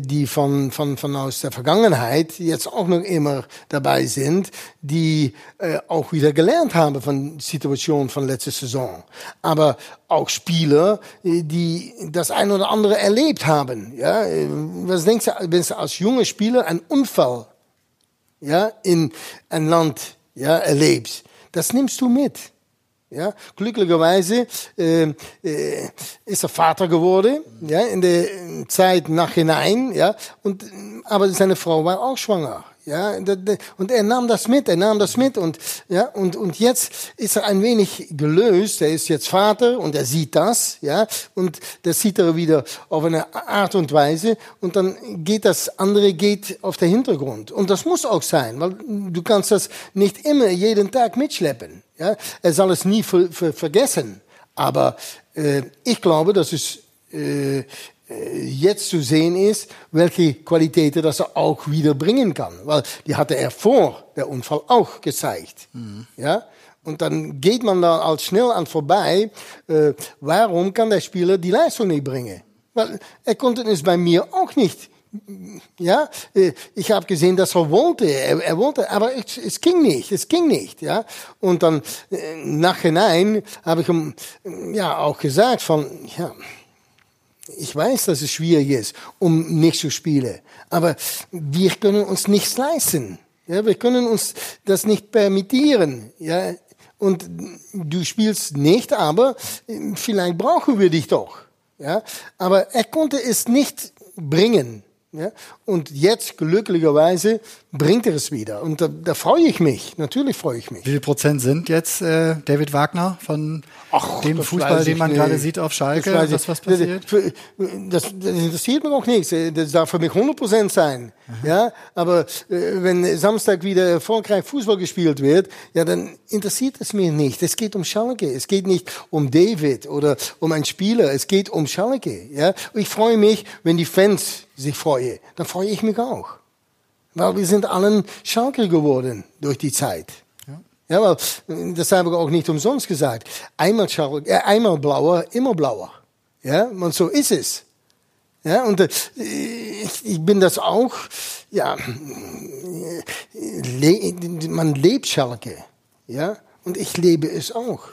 die von, von, von aus der Vergangenheit jetzt auch noch immer dabei sind, die äh, auch wieder gelernt haben von Situationen von letzter Saison. Aber auch Spieler, äh, die das ein oder andere erlebt haben. Ja, äh, was denkst du, wenn du als junger Spieler einen Unfall ja, in ein Land ja, erlebst? Das nimmst du mit. Ja, glücklicherweise äh, äh, ist er Vater geworden, ja, in der Zeit nachhinein, ja, und aber seine Frau war auch schwanger. Ja, und er nahm das mit, er nahm das mit und, ja, und, und jetzt ist er ein wenig gelöst. Er ist jetzt Vater und er sieht das, ja, und das sieht er wieder auf eine Art und Weise und dann geht das andere geht auf der Hintergrund. Und das muss auch sein, weil du kannst das nicht immer jeden Tag mitschleppen. Ja, er soll es nie ver, ver, vergessen. Aber äh, ich glaube, dass es äh, äh, jetzt zu sehen ist, welche Qualitäten das er auch wieder bringen kann. Weil die hatte er vor der Unfall auch gezeigt. Mhm. Ja? Und dann geht man da als schnell an vorbei. Äh, warum kann der Spieler die Leistung nicht bringen? Weil er konnte es bei mir auch nicht. Ja, äh, ich habe gesehen, dass er wollte, er, er wollte, aber es, es, ging nicht, es ging nicht, ja. Und dann äh, nachhinein habe ich ihm ja auch gesagt von, ja, ich weiß, dass es schwierig ist, um nicht zu spielen. Aber wir können uns nichts leisten. Ja, wir können uns das nicht permittieren. Ja, und du spielst nicht, aber vielleicht brauchen wir dich doch. Ja, aber er konnte es nicht bringen. Ja? Und jetzt, glücklicherweise, bringt er es wieder. Und da, da freue ich mich. Natürlich freue ich mich. Wie viel Prozent sind jetzt äh, David Wagner von Ach, dem Fußball, den man nicht. gerade sieht auf Schalke? Das das, was passiert? Das, das, interessiert mich auch nichts. Das darf für mich 100 Prozent sein. Aha. Ja, aber äh, wenn Samstag wieder erfolgreich Fußball gespielt wird, ja, dann interessiert es mich nicht. Es geht um Schalke. Es geht nicht um David oder um einen Spieler. Es geht um Schalke. Ja, ich freue mich, wenn die Fans sich freuen. Dann freue ich mich auch. Weil wir sind allen Schalke geworden durch die Zeit. Ja, ja weil, das habe ich auch nicht umsonst gesagt. Einmal, äh, einmal blauer, immer blauer. Ja, und so ist es. Ja, und äh, ich, bin das auch, ja, le man lebt Schalke. Ja, und ich lebe es auch.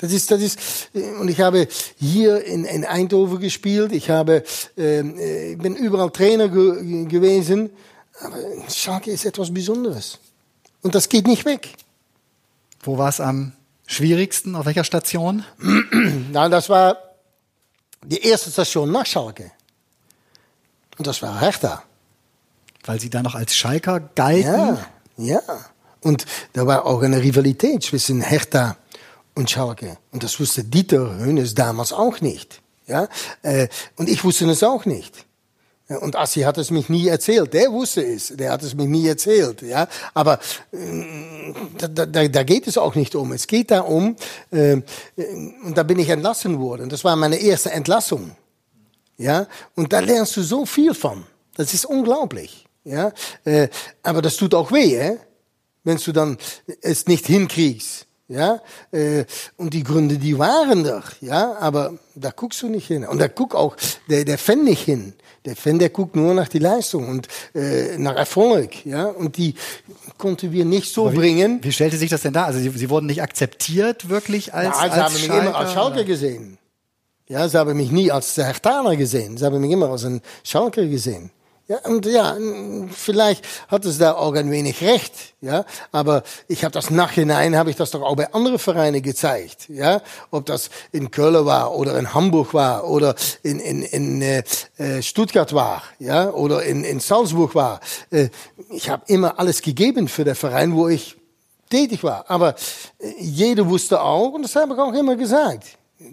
Das ist, das ist, und ich habe hier in, in Eindhoven gespielt. Ich habe, ähm, äh, ich bin überall Trainer ge gewesen. Aber Schalke ist etwas Besonderes. Und das geht nicht weg. Wo war es am schwierigsten? Auf welcher Station? <clears throat> Na, das war die erste Station nach Schalke. Und das war Hertha. Weil Sie da noch als Schalker galten? Ja, ja. Und da war auch eine Rivalität zwischen Hertha und Schalke. Und das wusste Dieter Hönes damals auch nicht. Ja, äh, und ich wusste es auch nicht. Und Assi hat es mich nie erzählt. Der wusste es. Der hat es mich nie erzählt. Ja, aber äh, da, da, da geht es auch nicht um. Es geht darum, äh, und da bin ich entlassen worden. Das war meine erste Entlassung. Ja, und da lernst du so viel von. Das ist unglaublich. Ja, äh, aber das tut auch weh, äh? wenn du dann es nicht hinkriegst. Ja, äh, und die Gründe, die waren doch, ja, aber da guckst du nicht hin. Und da guck auch der, der Fan nicht hin. Der Fan, der guckt nur nach die Leistung und äh, nach Erfolg, ja, und die konnten wir nicht so wie, bringen. Wie stellte sich das denn da? Also sie, sie wurden nicht akzeptiert wirklich als ja, sie als haben mich immer als Schalker gesehen. Ja, sie haben mich nie als Hertaner gesehen. Sie haben mich immer als ein Schalker gesehen. Ja, und ja, vielleicht hat es da auch ein wenig recht, ja, aber ich habe das nachhinein, habe ich das doch auch bei anderen Vereinen gezeigt, ja, ob das in Köln war oder in Hamburg war oder in, in, in äh, äh Stuttgart war, ja, oder in, in Salzburg war. Äh, ich habe immer alles gegeben für den Verein, wo ich tätig war, aber äh, jeder wusste auch, und das habe ich auch immer gesagt,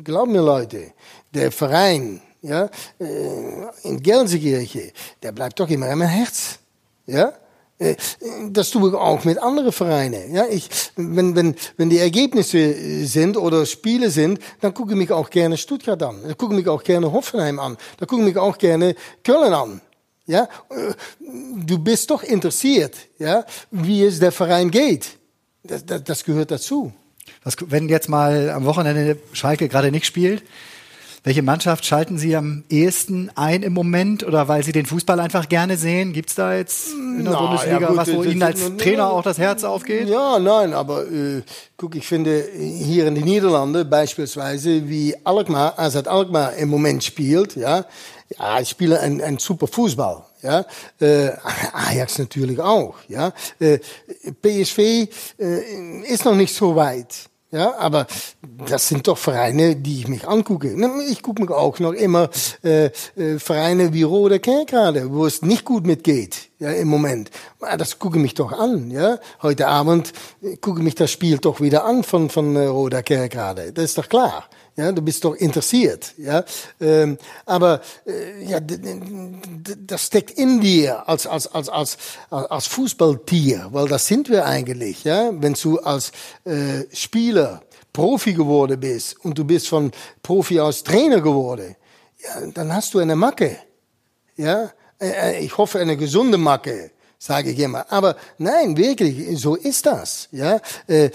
glaub mir Leute, der Verein, ja, äh, in Gelsenkirche, der bleibt doch immer in mein Herz. Ja? Äh, das tue ich auch mit anderen Vereinen. Ja, ich, wenn, wenn, wenn die Ergebnisse sind oder Spiele sind, dann gucke ich mich auch gerne Stuttgart an. Dann gucke ich mich auch gerne Hoffenheim an. Dann gucke ich mich auch gerne Köln an. Ja, äh, du bist doch interessiert, ja, wie es der Verein geht. Das, das, das gehört dazu. Was, wenn jetzt mal am Wochenende Schalke gerade nicht spielt, welche Mannschaft schalten Sie am ehesten ein im Moment oder weil Sie den Fußball einfach gerne sehen? Gibt es da jetzt in der Na, Bundesliga ja gut, was, wo Ihnen als Trainer auch das Herz aufgeht? Ja, nein, aber äh, guck, ich finde hier in den Niederlanden beispielsweise, wie Alkmaar, AZ Alkmaar im Moment spielt, ja, ja, ich spiele ein, ein super Fußball. Ja, äh, <laughs> Ajax natürlich auch. Ja, äh, PSV äh, ist noch nicht so weit. Ja, aber das sind doch Vereine, die ich mich angucke. Ich gucke mir auch noch immer äh, äh, Vereine wie Roda Kerkrade, wo es nicht gut mitgeht ja, im Moment. Das gucke ich mich doch an. Ja? Heute Abend äh, gucke ich mich das Spiel doch wieder an von, von äh, Roda Kerkrade. Das ist doch klar. Ja, du bist doch interessiert. Ja, ähm, aber äh, ja, das steckt in dir als als als als als Fußballtier, weil das sind wir eigentlich. Ja, wenn du als äh, Spieler Profi geworden bist und du bist von Profi aus Trainer geworden, ja, dann hast du eine Macke. Ja, äh, äh ich hoffe eine gesunde Macke sage ich immer. Aber nein, wirklich, so ist das. Ja, äh, äh,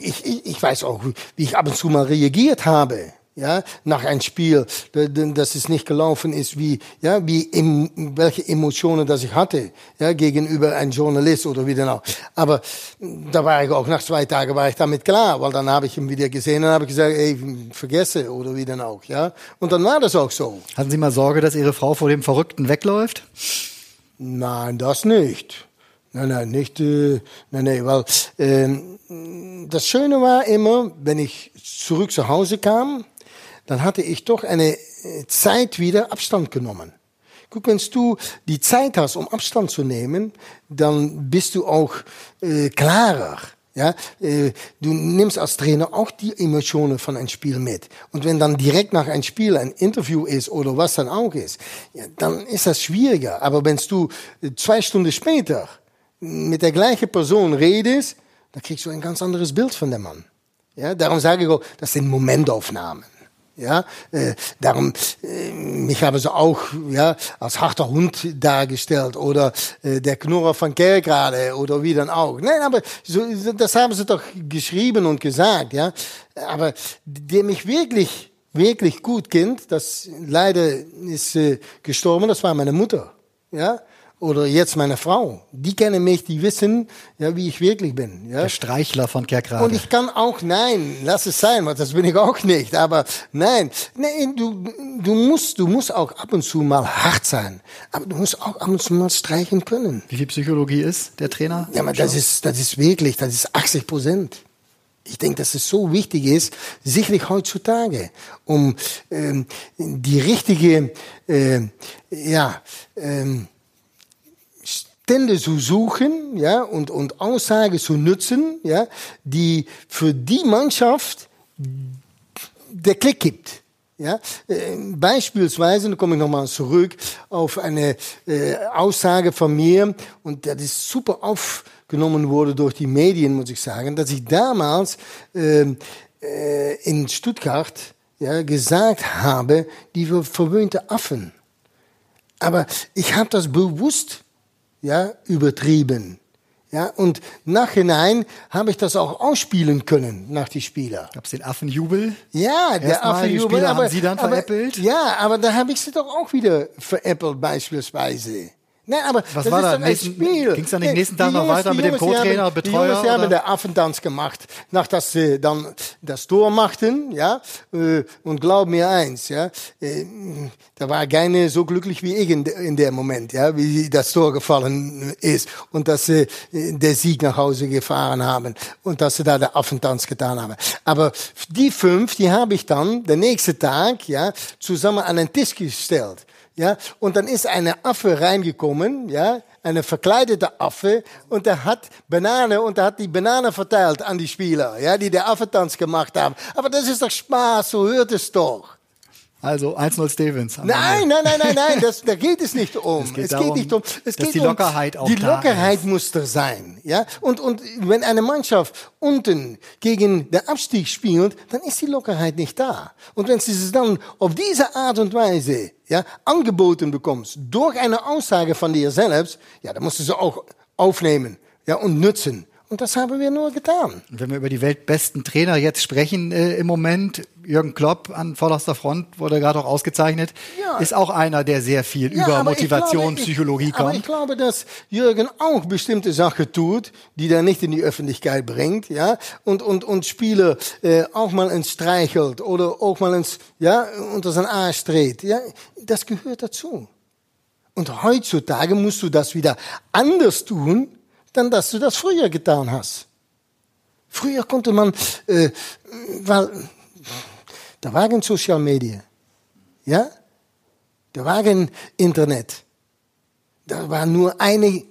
ich, ich, ich weiß auch, wie ich ab und zu mal reagiert habe. Ja, nach einem Spiel, dass es nicht gelaufen ist, wie, ja, wie, welche Emotionen das ich hatte, ja, gegenüber einem Journalist oder wie denn auch. Aber da war ich auch, nach zwei Tagen war ich damit klar, weil dann habe ich ihn wieder gesehen und habe gesagt, ey, vergesse oder wie denn auch, ja. Und dann war das auch so. Hatten Sie mal Sorge, dass Ihre Frau vor dem Verrückten wegläuft? Nein, das nicht. Nein, nein, nicht. Äh, nein, nein, weil ähm, das Schöne war immer, wenn ich zurück zu Hause kam, dann hatte ich doch eine äh, Zeit wieder Abstand genommen. Guck, wenn du die Zeit hast, um Abstand zu nehmen, dann bist du auch äh, klarer. Ja, äh, du nimmst als Trainer auch die Emotionen von einem Spiel mit. Und wenn dann direkt nach einem Spiel ein Interview ist oder was dann auch ist, dann ist das schwieriger. Aber wenn du äh, zwei Stunden später mit der gleichen Person redest, dann kriegst du ein ganz anderes Bild von dem Mann. Ja, darum sage ich auch, das sind Momentaufnahmen. Ja, äh, darum, äh, mich haben sie auch ja, als harter Hund dargestellt oder äh, der Knurrer von Kerkrade oder wie dann auch. Nein, aber so, das haben sie doch geschrieben und gesagt. Ja, aber der mich wirklich, wirklich gut kennt, das leider ist äh, gestorben, das war meine Mutter. Ja, oder jetzt meine Frau, die kennen mich, die wissen, ja, wie ich wirklich bin. Ja. Der Streichler von Kerkrade. Und ich kann auch, nein, lass es sein, weil das bin ich auch nicht. Aber nein, nein du, du musst, du musst auch ab und zu mal hart sein. Aber du musst auch ab und zu mal streichen können. Wie viel Psychologie ist der Trainer? Ja, aber das ist, das ist wirklich, das ist 80 Prozent. Ich denke, dass es so wichtig ist, sicherlich heutzutage, um ähm, die richtige, äh, ja, ähm, Stände zu suchen, ja, und, und Aussage zu nutzen, ja, die für die Mannschaft der Klick gibt. Ja, äh, beispielsweise, da komme ich nochmal zurück auf eine äh, Aussage von mir und das ist super aufgenommen wurde durch die Medien, muss ich sagen, dass ich damals äh, äh, in Stuttgart ja, gesagt habe, die verwöhnte Affen. Aber ich habe das bewusst ja, übertrieben. Ja, und nachhinein habe ich das auch ausspielen können nach die Spieler. Gab es den Affenjubel? Ja, der Affenjubel. aber, haben Sie dann veräppelt? ja, aber da habe ich sie doch auch wieder veräppelt beispielsweise. Nein, aber Was das war ist da? ein Spiel. Ging es dann den nächsten Tag noch weiter mit dem Co-Trainer, Betreuer? Die Jungs haben der Affentanz gemacht, nachdem sie dann das Tor machten, ja. Äh, und glaub mir eins, ja, äh, da war keine so glücklich wie ich in, in der Moment, ja, wie das Tor gefallen ist und dass sie äh, der Sieg nach Hause gefahren haben und dass sie da der Affentanz getan haben. Aber die fünf, die habe ich dann der nächste Tag, ja, zusammen an den Tisch gestellt ja, und dann ist eine Affe reingekommen, ja, eine verkleidete Affe, und der hat Banane, und der hat die Banane verteilt an die Spieler, ja, die der Affentanz gemacht haben. Aber das ist doch Spaß, so hört es doch. Also 1-0 Stevens. Nein, nein, nein, nein, nein, das, da geht es nicht <laughs> um. Es geht, es darum, geht nicht um. Es geht die Lockerheit um, auch Die Lockerheit ist. muss da sein, ja. Und und wenn eine Mannschaft unten gegen den Abstieg spielt, dann ist die Lockerheit nicht da. Und wenn sie es dann auf diese Art und Weise ja angeboten bekommst durch eine Aussage von dir selbst, ja, dann musst du sie auch aufnehmen, ja und nutzen. Und das haben wir nur getan. Wenn wir über die weltbesten Trainer jetzt sprechen äh, im Moment, Jürgen Klopp an vorderster Front wurde gerade auch ausgezeichnet, ja. ist auch einer, der sehr viel ja, über Motivation, glaube, Psychologie ich, kommt. Aber ich glaube, dass Jürgen auch bestimmte Sachen tut, die er nicht in die Öffentlichkeit bringt, ja, und und und Spieler äh, auch mal ins streichelt oder auch mal ins ja unter sein Arsch dreht, ja, das gehört dazu. Und heutzutage musst du das wieder anders tun, dann dass du das früher getan hast. Früher konnte man, äh, weil da war kein Social Media, ja, da war kein Internet, da war nur eine,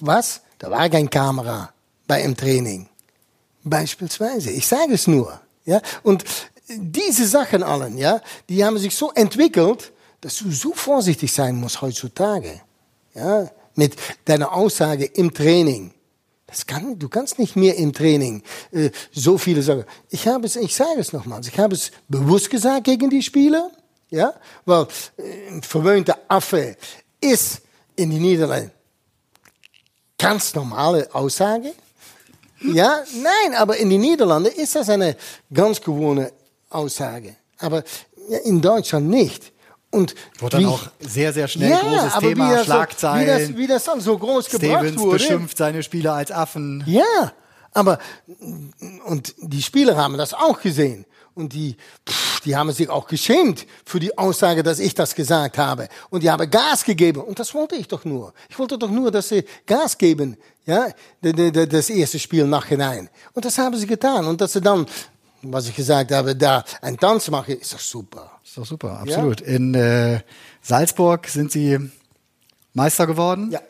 was? Da war kein Kamera bei einem Training, beispielsweise. Ich sage es nur, ja. Und diese Sachen allen, ja, die haben sich so entwickelt, dass du so vorsichtig sein musst heutzutage, ja mit deiner Aussage im Training. Das kann, du kannst nicht mehr im Training äh, so viele sagen. Ich habe es, ich sage es nochmals, ich habe es bewusst gesagt gegen die Spieler, ja, weil äh, verwöhnte Affe ist in die Niederlande ganz normale Aussage. Ja, nein, aber in die Niederlande ist das eine ganz gewohne Aussage. Aber in Deutschland nicht. Und Wurde dann auch sehr, sehr schnell ja, großes Thema, wie Schlagzeilen. So, wie, das, wie das dann so groß Stevens gebracht wurde. beschimpft seine Spieler als Affen. Ja, aber und die Spieler haben das auch gesehen. Und die, pff, die haben sich auch geschämt für die Aussage, dass ich das gesagt habe. Und die haben Gas gegeben. Und das wollte ich doch nur. Ich wollte doch nur, dass sie Gas geben. Ja, das erste Spiel nachhinein. Und das haben sie getan. Und dass sie dann, was ich gesagt habe, da einen Tanz machen, ist doch super. Ist doch super, absolut. Ja. In äh, Salzburg sind Sie Meister geworden. Ja.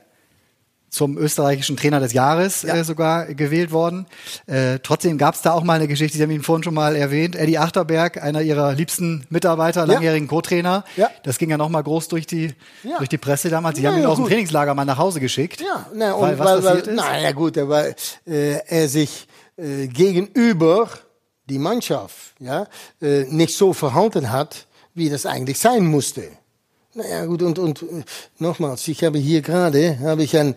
Zum österreichischen Trainer des Jahres ja. äh, sogar gewählt worden. Äh, trotzdem gab es da auch mal eine Geschichte, Sie haben ihn vorhin schon mal erwähnt. Eddie Achterberg, einer Ihrer liebsten Mitarbeiter, langjährigen Co-Trainer. Ja. Das ging ja noch mal groß durch die, durch die Presse damals. Sie haben ihn aus dem Trainingslager mal nach Hause geschickt. Ja, na, weil, was weil, passiert weil, ist? Na ja gut, weil äh, er sich äh, gegenüber die Mannschaft ja, äh, nicht so verhalten hat, wie das eigentlich sein musste. Naja, gut, und, und nochmals, ich habe hier gerade habe ich ein,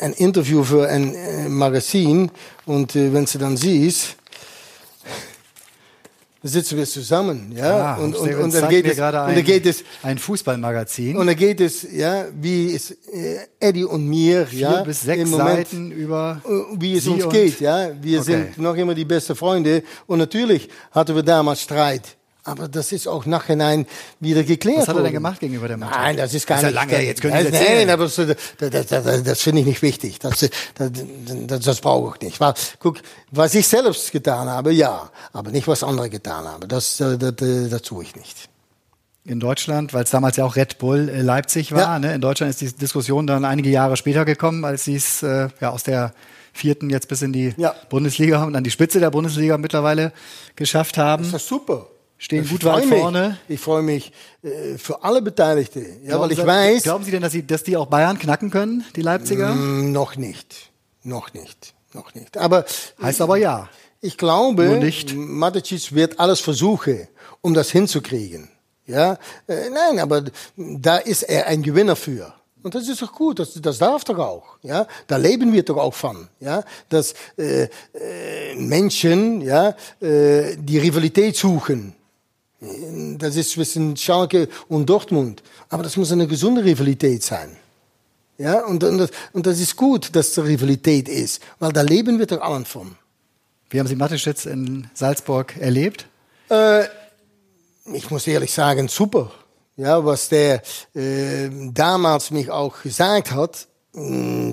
ein Interview für ein äh, Magazin und äh, wenn du dann siehst, sitzen wir zusammen, ja, ah, und, und, und, dann geht es, ein, und dann geht es, ein Fußballmagazin. Und dann geht es, ja, wie es äh, Eddie und mir, Vier ja, bis sechs im Moment, Seiten über, äh, wie es Sie uns geht, ja, wir okay. sind noch immer die besten Freunde und natürlich hatten wir damals Streit. Aber das ist auch nachhinein wieder geklärt. Was hat er denn gemacht gegenüber der Mannschaft? Nein, das ist gar das ist ja lange, jetzt können Sie das Nein, aber das, das, das, das finde ich nicht wichtig. Das, das, das brauche ich nicht. Weil, guck, was ich selbst getan habe, ja. Aber nicht, was andere getan haben. Das, äh, das, das, das tue ich nicht in Deutschland, weil es damals ja auch Red Bull äh, Leipzig war. Ja. Ne? In Deutschland ist die Diskussion dann einige Jahre später gekommen, als sie es äh, ja, aus der vierten jetzt bis in die ja. Bundesliga und an die Spitze der Bundesliga mittlerweile geschafft haben. Das ist super. Stehen gut weit vorne. Ich freue mich äh, für alle Beteiligten. Ja, glauben weil ich Sie, weiß. Glauben Sie denn, dass, Sie, dass die auch Bayern knacken können, die Leipziger? Mm, noch nicht. Noch nicht. Noch nicht. Aber. Heißt aber ja. Ich glaube, Maticic wird alles versuchen, um das hinzukriegen. Ja, äh, nein, aber da ist er ein Gewinner für. Und das ist doch gut, das, das darf doch auch. Ja, da leben wir doch auch von. Ja, dass äh, äh, Menschen ja äh, die Rivalität suchen. Das ist zwischen Schalke und Dortmund. Aber das muss eine gesunde Rivalität sein. Ja, und, und, das, und das ist gut, dass es Rivalität ist, weil da leben wir doch allen von. Wie haben Sie Mateschitz in Salzburg erlebt? Äh, ich muss ehrlich sagen, super. Ja, was der äh, damals mich auch gesagt hat,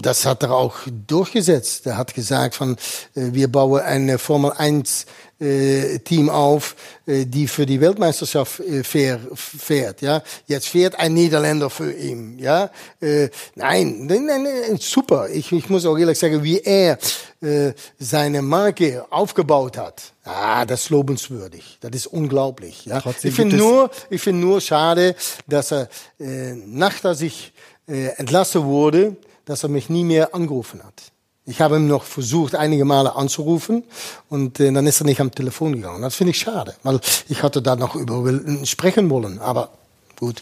das hat er auch durchgesetzt. Er hat gesagt von, äh, wir bauen eine Formel 1 äh, Team auf, äh, die für die Weltmeisterschaft äh, fährt. Ja, jetzt fährt ein Niederländer für ihn. Ja, äh, nein, nein, nein, super. Ich, ich muss auch ehrlich sagen, wie er äh, seine Marke aufgebaut hat. Ah, das ist lobenswürdig. Das ist unglaublich. Ja, Trotzdem ich finde nur, ich finde nur schade, dass er äh, nachdem er sich äh, entlassen wurde, dass er mich nie mehr angerufen hat. Ich habe ihm noch versucht, einige Male anzurufen und äh, dann ist er nicht am Telefon gegangen. Das finde ich schade, weil ich hatte da noch über sprechen wollen. Aber gut,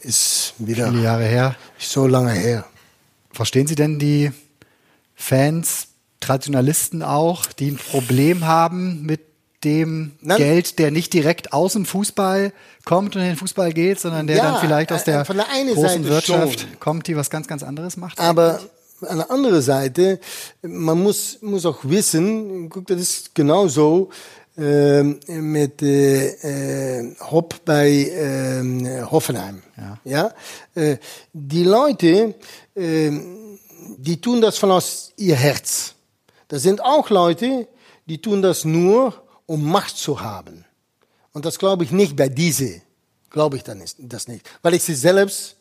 ist wieder Viele Jahre her. So lange her. Verstehen Sie denn die Fans, Traditionalisten auch, die ein Problem haben mit dem Nein. Geld, der nicht direkt aus dem Fußball kommt und in den Fußball geht, sondern der ja, dann vielleicht aus äh, der, der großen Seite Wirtschaft schon. kommt, die was ganz, ganz anderes macht? Aber eigentlich? an der anderen Seite, man muss, muss auch wissen, guck, das ist genauso äh, mit äh, Hopp bei äh, Hoffenheim. Ja. ja? Äh, die Leute, äh, die tun das von aus ihr Herz. Das sind auch Leute, die tun das nur, um Macht zu haben. Und das glaube ich nicht bei diese, glaube ich dann ist, das nicht. Weil ich sie selbst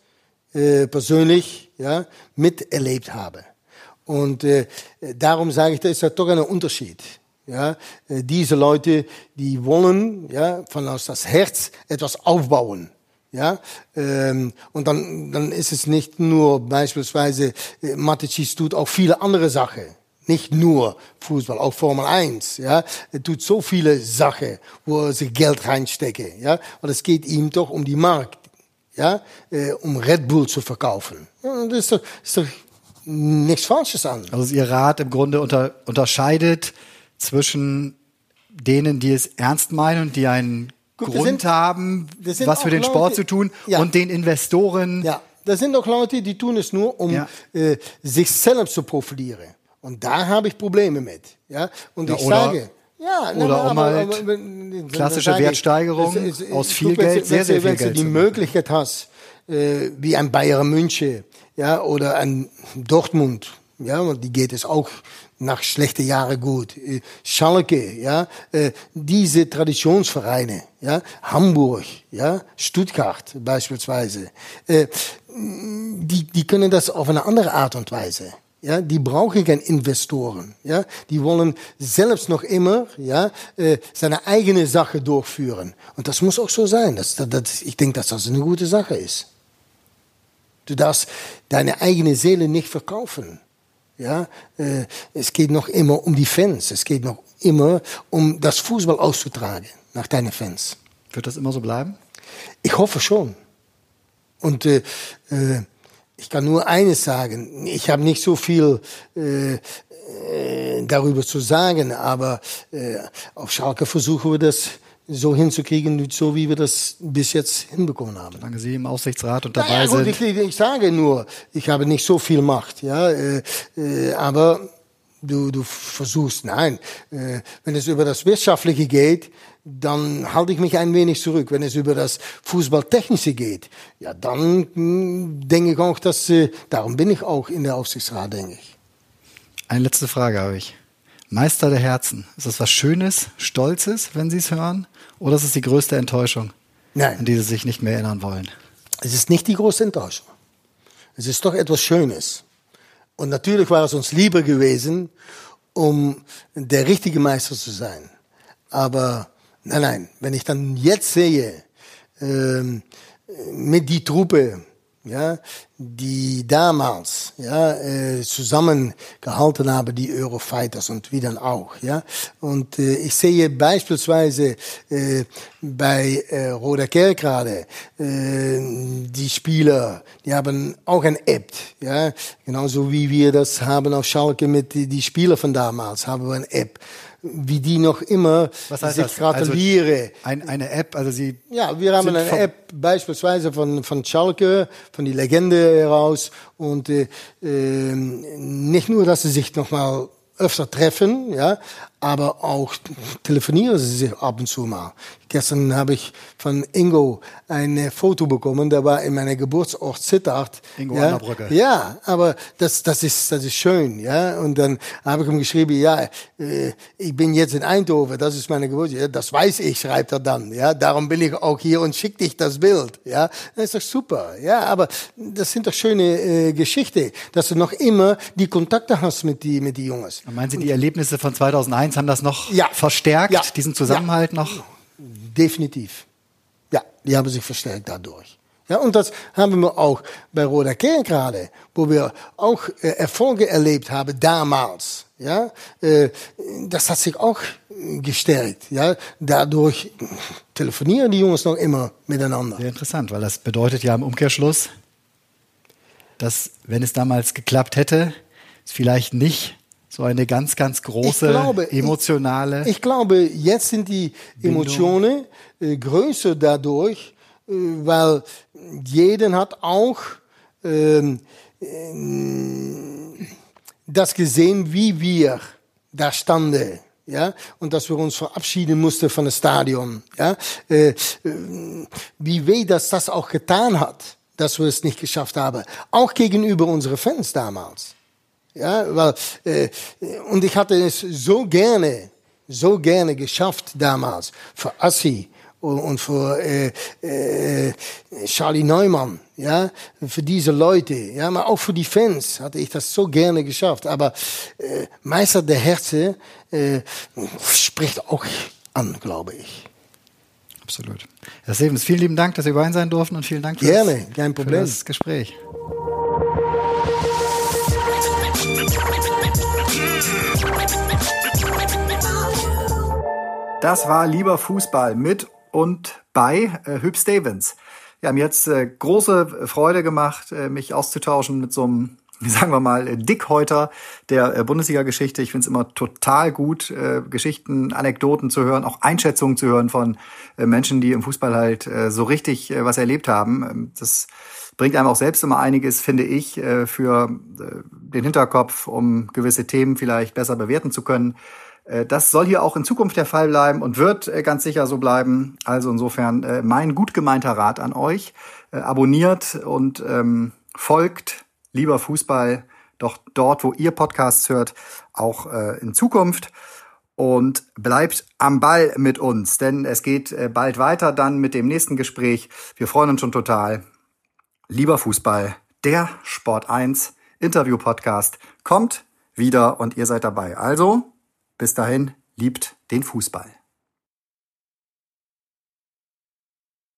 äh, persönlich ja, miterlebt habe. Und äh, darum sage ich, da ist ja doch ein Unterschied. Ja, äh, diese Leute, die wollen ja, von aus das Herz etwas aufbauen. Ja, ähm, und dann, dann ist es nicht nur beispielsweise, äh, Maticis tut auch viele andere Sachen. Nicht nur Fußball, auch Formel 1. Ja, er tut so viele Sachen, wo er sich Geld reinstecke. Ja, und es geht ihm doch um die Markt ja, äh, um Red Bull zu verkaufen. Ja, das ist doch, ist doch nichts Falsches an. Also Ihr Rat im Grunde unter, unterscheidet zwischen denen, die es ernst meinen und die einen Gut, Grund sind, haben, was für den Leute, Sport zu tun, ja. und den Investoren. Ja, das sind doch Leute, die tun es nur, um ja. äh, sich selbst zu profilieren. Und da habe ich Probleme mit. Ja, und ja, ich sage, ja, Oder na, um halt aber, aber, klassische Wertsteigerung es, es, aus viel Geld, wenn, sehr, sehr viel Geld. Wenn du die Möglichkeit hast, äh, wie ein Bayern München, ja, oder ein Dortmund, ja, und die geht es auch nach schlechten Jahren gut. Äh, Schalke, ja, äh, diese Traditionsvereine, ja, Hamburg, ja, Stuttgart beispielsweise, äh, die, die können das auf eine andere Art und Weise. Ja, die brauchen keine Investoren. Ja, die wollen selbst noch immer ja, äh, seine eigene Sache durchführen. Und das muss auch so sein. Das, das, ich denke, dass das eine gute Sache ist. Du darfst deine eigene Seele nicht verkaufen. Ja, äh, es geht noch immer um die Fans. Es geht noch immer um das Fußball auszutragen nach deinen Fans. Wird das immer so bleiben? Ich hoffe schon. Und äh, äh, ich kann nur eines sagen. Ich habe nicht so viel äh, äh, darüber zu sagen, aber äh, auf Schalke versuchen wir das so hinzukriegen, so wie wir das bis jetzt hinbekommen haben. Solange Sie im Aufsichtsrat und dabei naja, gut, sind. Ich, ich, sage nur, ich habe nicht so viel Macht, ja, äh, äh, aber du, du versuchst, nein, äh, wenn es über das Wirtschaftliche geht, dann halte ich mich ein wenig zurück. Wenn es über das Fußballtechnische geht, ja, dann mh, hm, denke ich auch, dass, äh, darum bin ich auch in der Aufsichtsrat, denke ich. Eine letzte Frage habe ich. Meister der Herzen, ist das was Schönes, Stolzes, wenn Sie es hören? Oder ist es die größte Enttäuschung, Nein. an die Sie sich nicht mehr erinnern wollen? Es ist nicht die größte Enttäuschung. Es ist doch etwas Schönes. Und natürlich war es uns lieber gewesen, um der richtige Meister zu sein. Aber Nein, nein. Wenn ich dann jetzt sehe, ähm, mit die Truppe, ja, die damals ja, äh, zusammengehalten haben, die Eurofighters und wie dann auch. Ja. Und äh, ich sehe beispielsweise äh, bei äh, Roda Kerkrade, äh, die Spieler, die haben auch ein App. Ja. Genauso wie wir das haben auf Schalke mit die Spieler von damals, haben wir ein App wie die noch immer Was heißt sich das? gratuliere. Also ein, eine App, also Sie. Ja, wir haben eine App beispielsweise von, von Schalke, von die Legende heraus. Und äh, äh, nicht nur, dass sie sich nochmal öfter treffen, ja, aber auch telefonieren sie sich ab und zu mal. Gestern habe ich von Ingo ein Foto bekommen, der war in meiner Geburtsort Zittart. Ingo ja, an der Brücke. Ja, aber das, das ist, das ist schön, ja. Und dann habe ich ihm geschrieben, ja, äh, ich bin jetzt in Eindhoven, das ist meine Geburtstag. Ja, das weiß ich, schreibt er dann, ja. Darum bin ich auch hier und schick dich das Bild, ja. Das ist doch super, ja. Aber das sind doch schöne äh, Geschichte, dass du noch immer die Kontakte hast mit die, mit die Jungs. Meinen Sie, die Erlebnisse von 2001 haben das noch Ja. verstärkt, Ja. diesen Zusammenhalt noch? Definitiv. Ja, die haben sich verstärkt dadurch. Ja, und das haben wir auch bei Roda Kern gerade, wo wir auch äh, Erfolge erlebt haben damals. Ja, äh, das hat sich auch gestärkt. Ja, dadurch telefonieren die Jungs noch immer miteinander. Sehr interessant, weil das bedeutet ja im Umkehrschluss, dass, wenn es damals geklappt hätte, es vielleicht nicht so eine ganz, ganz große Ich glaube, emotionale. Ich, ich glaube, jetzt sind die Emotionen äh, größer dadurch, äh, weil jeden hat auch ähm, das gesehen, wie wir da standen. Ja, und dass wir uns verabschieden mussten von dem Stadion. Ja, äh, äh, wie weh, dass das auch getan hat, dass wir es nicht geschafft haben. Auch gegenüber unseren Fans damals. Ja, weil, äh, und ich hatte es so gerne, so gerne geschafft damals für Assi und, und für äh, äh, Charlie Neumann, ja, für diese Leute, ja, aber auch für die Fans hatte ich das so gerne geschafft. Aber äh, Meister der Herzen äh, spricht auch an, glaube ich. Absolut. Herr Stevens, vielen lieben Dank, dass Sie bei uns sein durften und vielen Dank für, Gerne, das, kein für Problem. das Gespräch. Das war lieber Fußball mit und bei äh, Hüb Stevens. Ja, mir jetzt äh, große Freude gemacht, äh, mich auszutauschen mit so einem, <laughs> sagen wir mal, äh, Dickhäuter der äh, Bundesliga-Geschichte. Ich finde es immer total gut, äh, Geschichten, Anekdoten zu hören, auch Einschätzungen zu hören von Menschen, die im Fußball halt so richtig was erlebt haben. Ähm, Das bringt einem auch selbst immer einiges, finde ich, für den Hinterkopf, um gewisse Themen vielleicht besser bewerten zu können. Äh, Das soll hier auch in Zukunft der Fall bleiben und wird äh, ganz sicher so bleiben. Also insofern äh, mein gut gemeinter Rat an euch. Abonniert und ähm, folgt lieber Fußball doch dort, wo ihr Podcasts hört, auch äh, in Zukunft. Und bleibt am Ball mit uns, denn es geht bald weiter dann mit dem nächsten Gespräch. Wir freuen uns schon total. Lieber Fußball, der Sport 1 Interview Podcast kommt wieder und ihr seid dabei. Also, bis dahin, liebt den Fußball.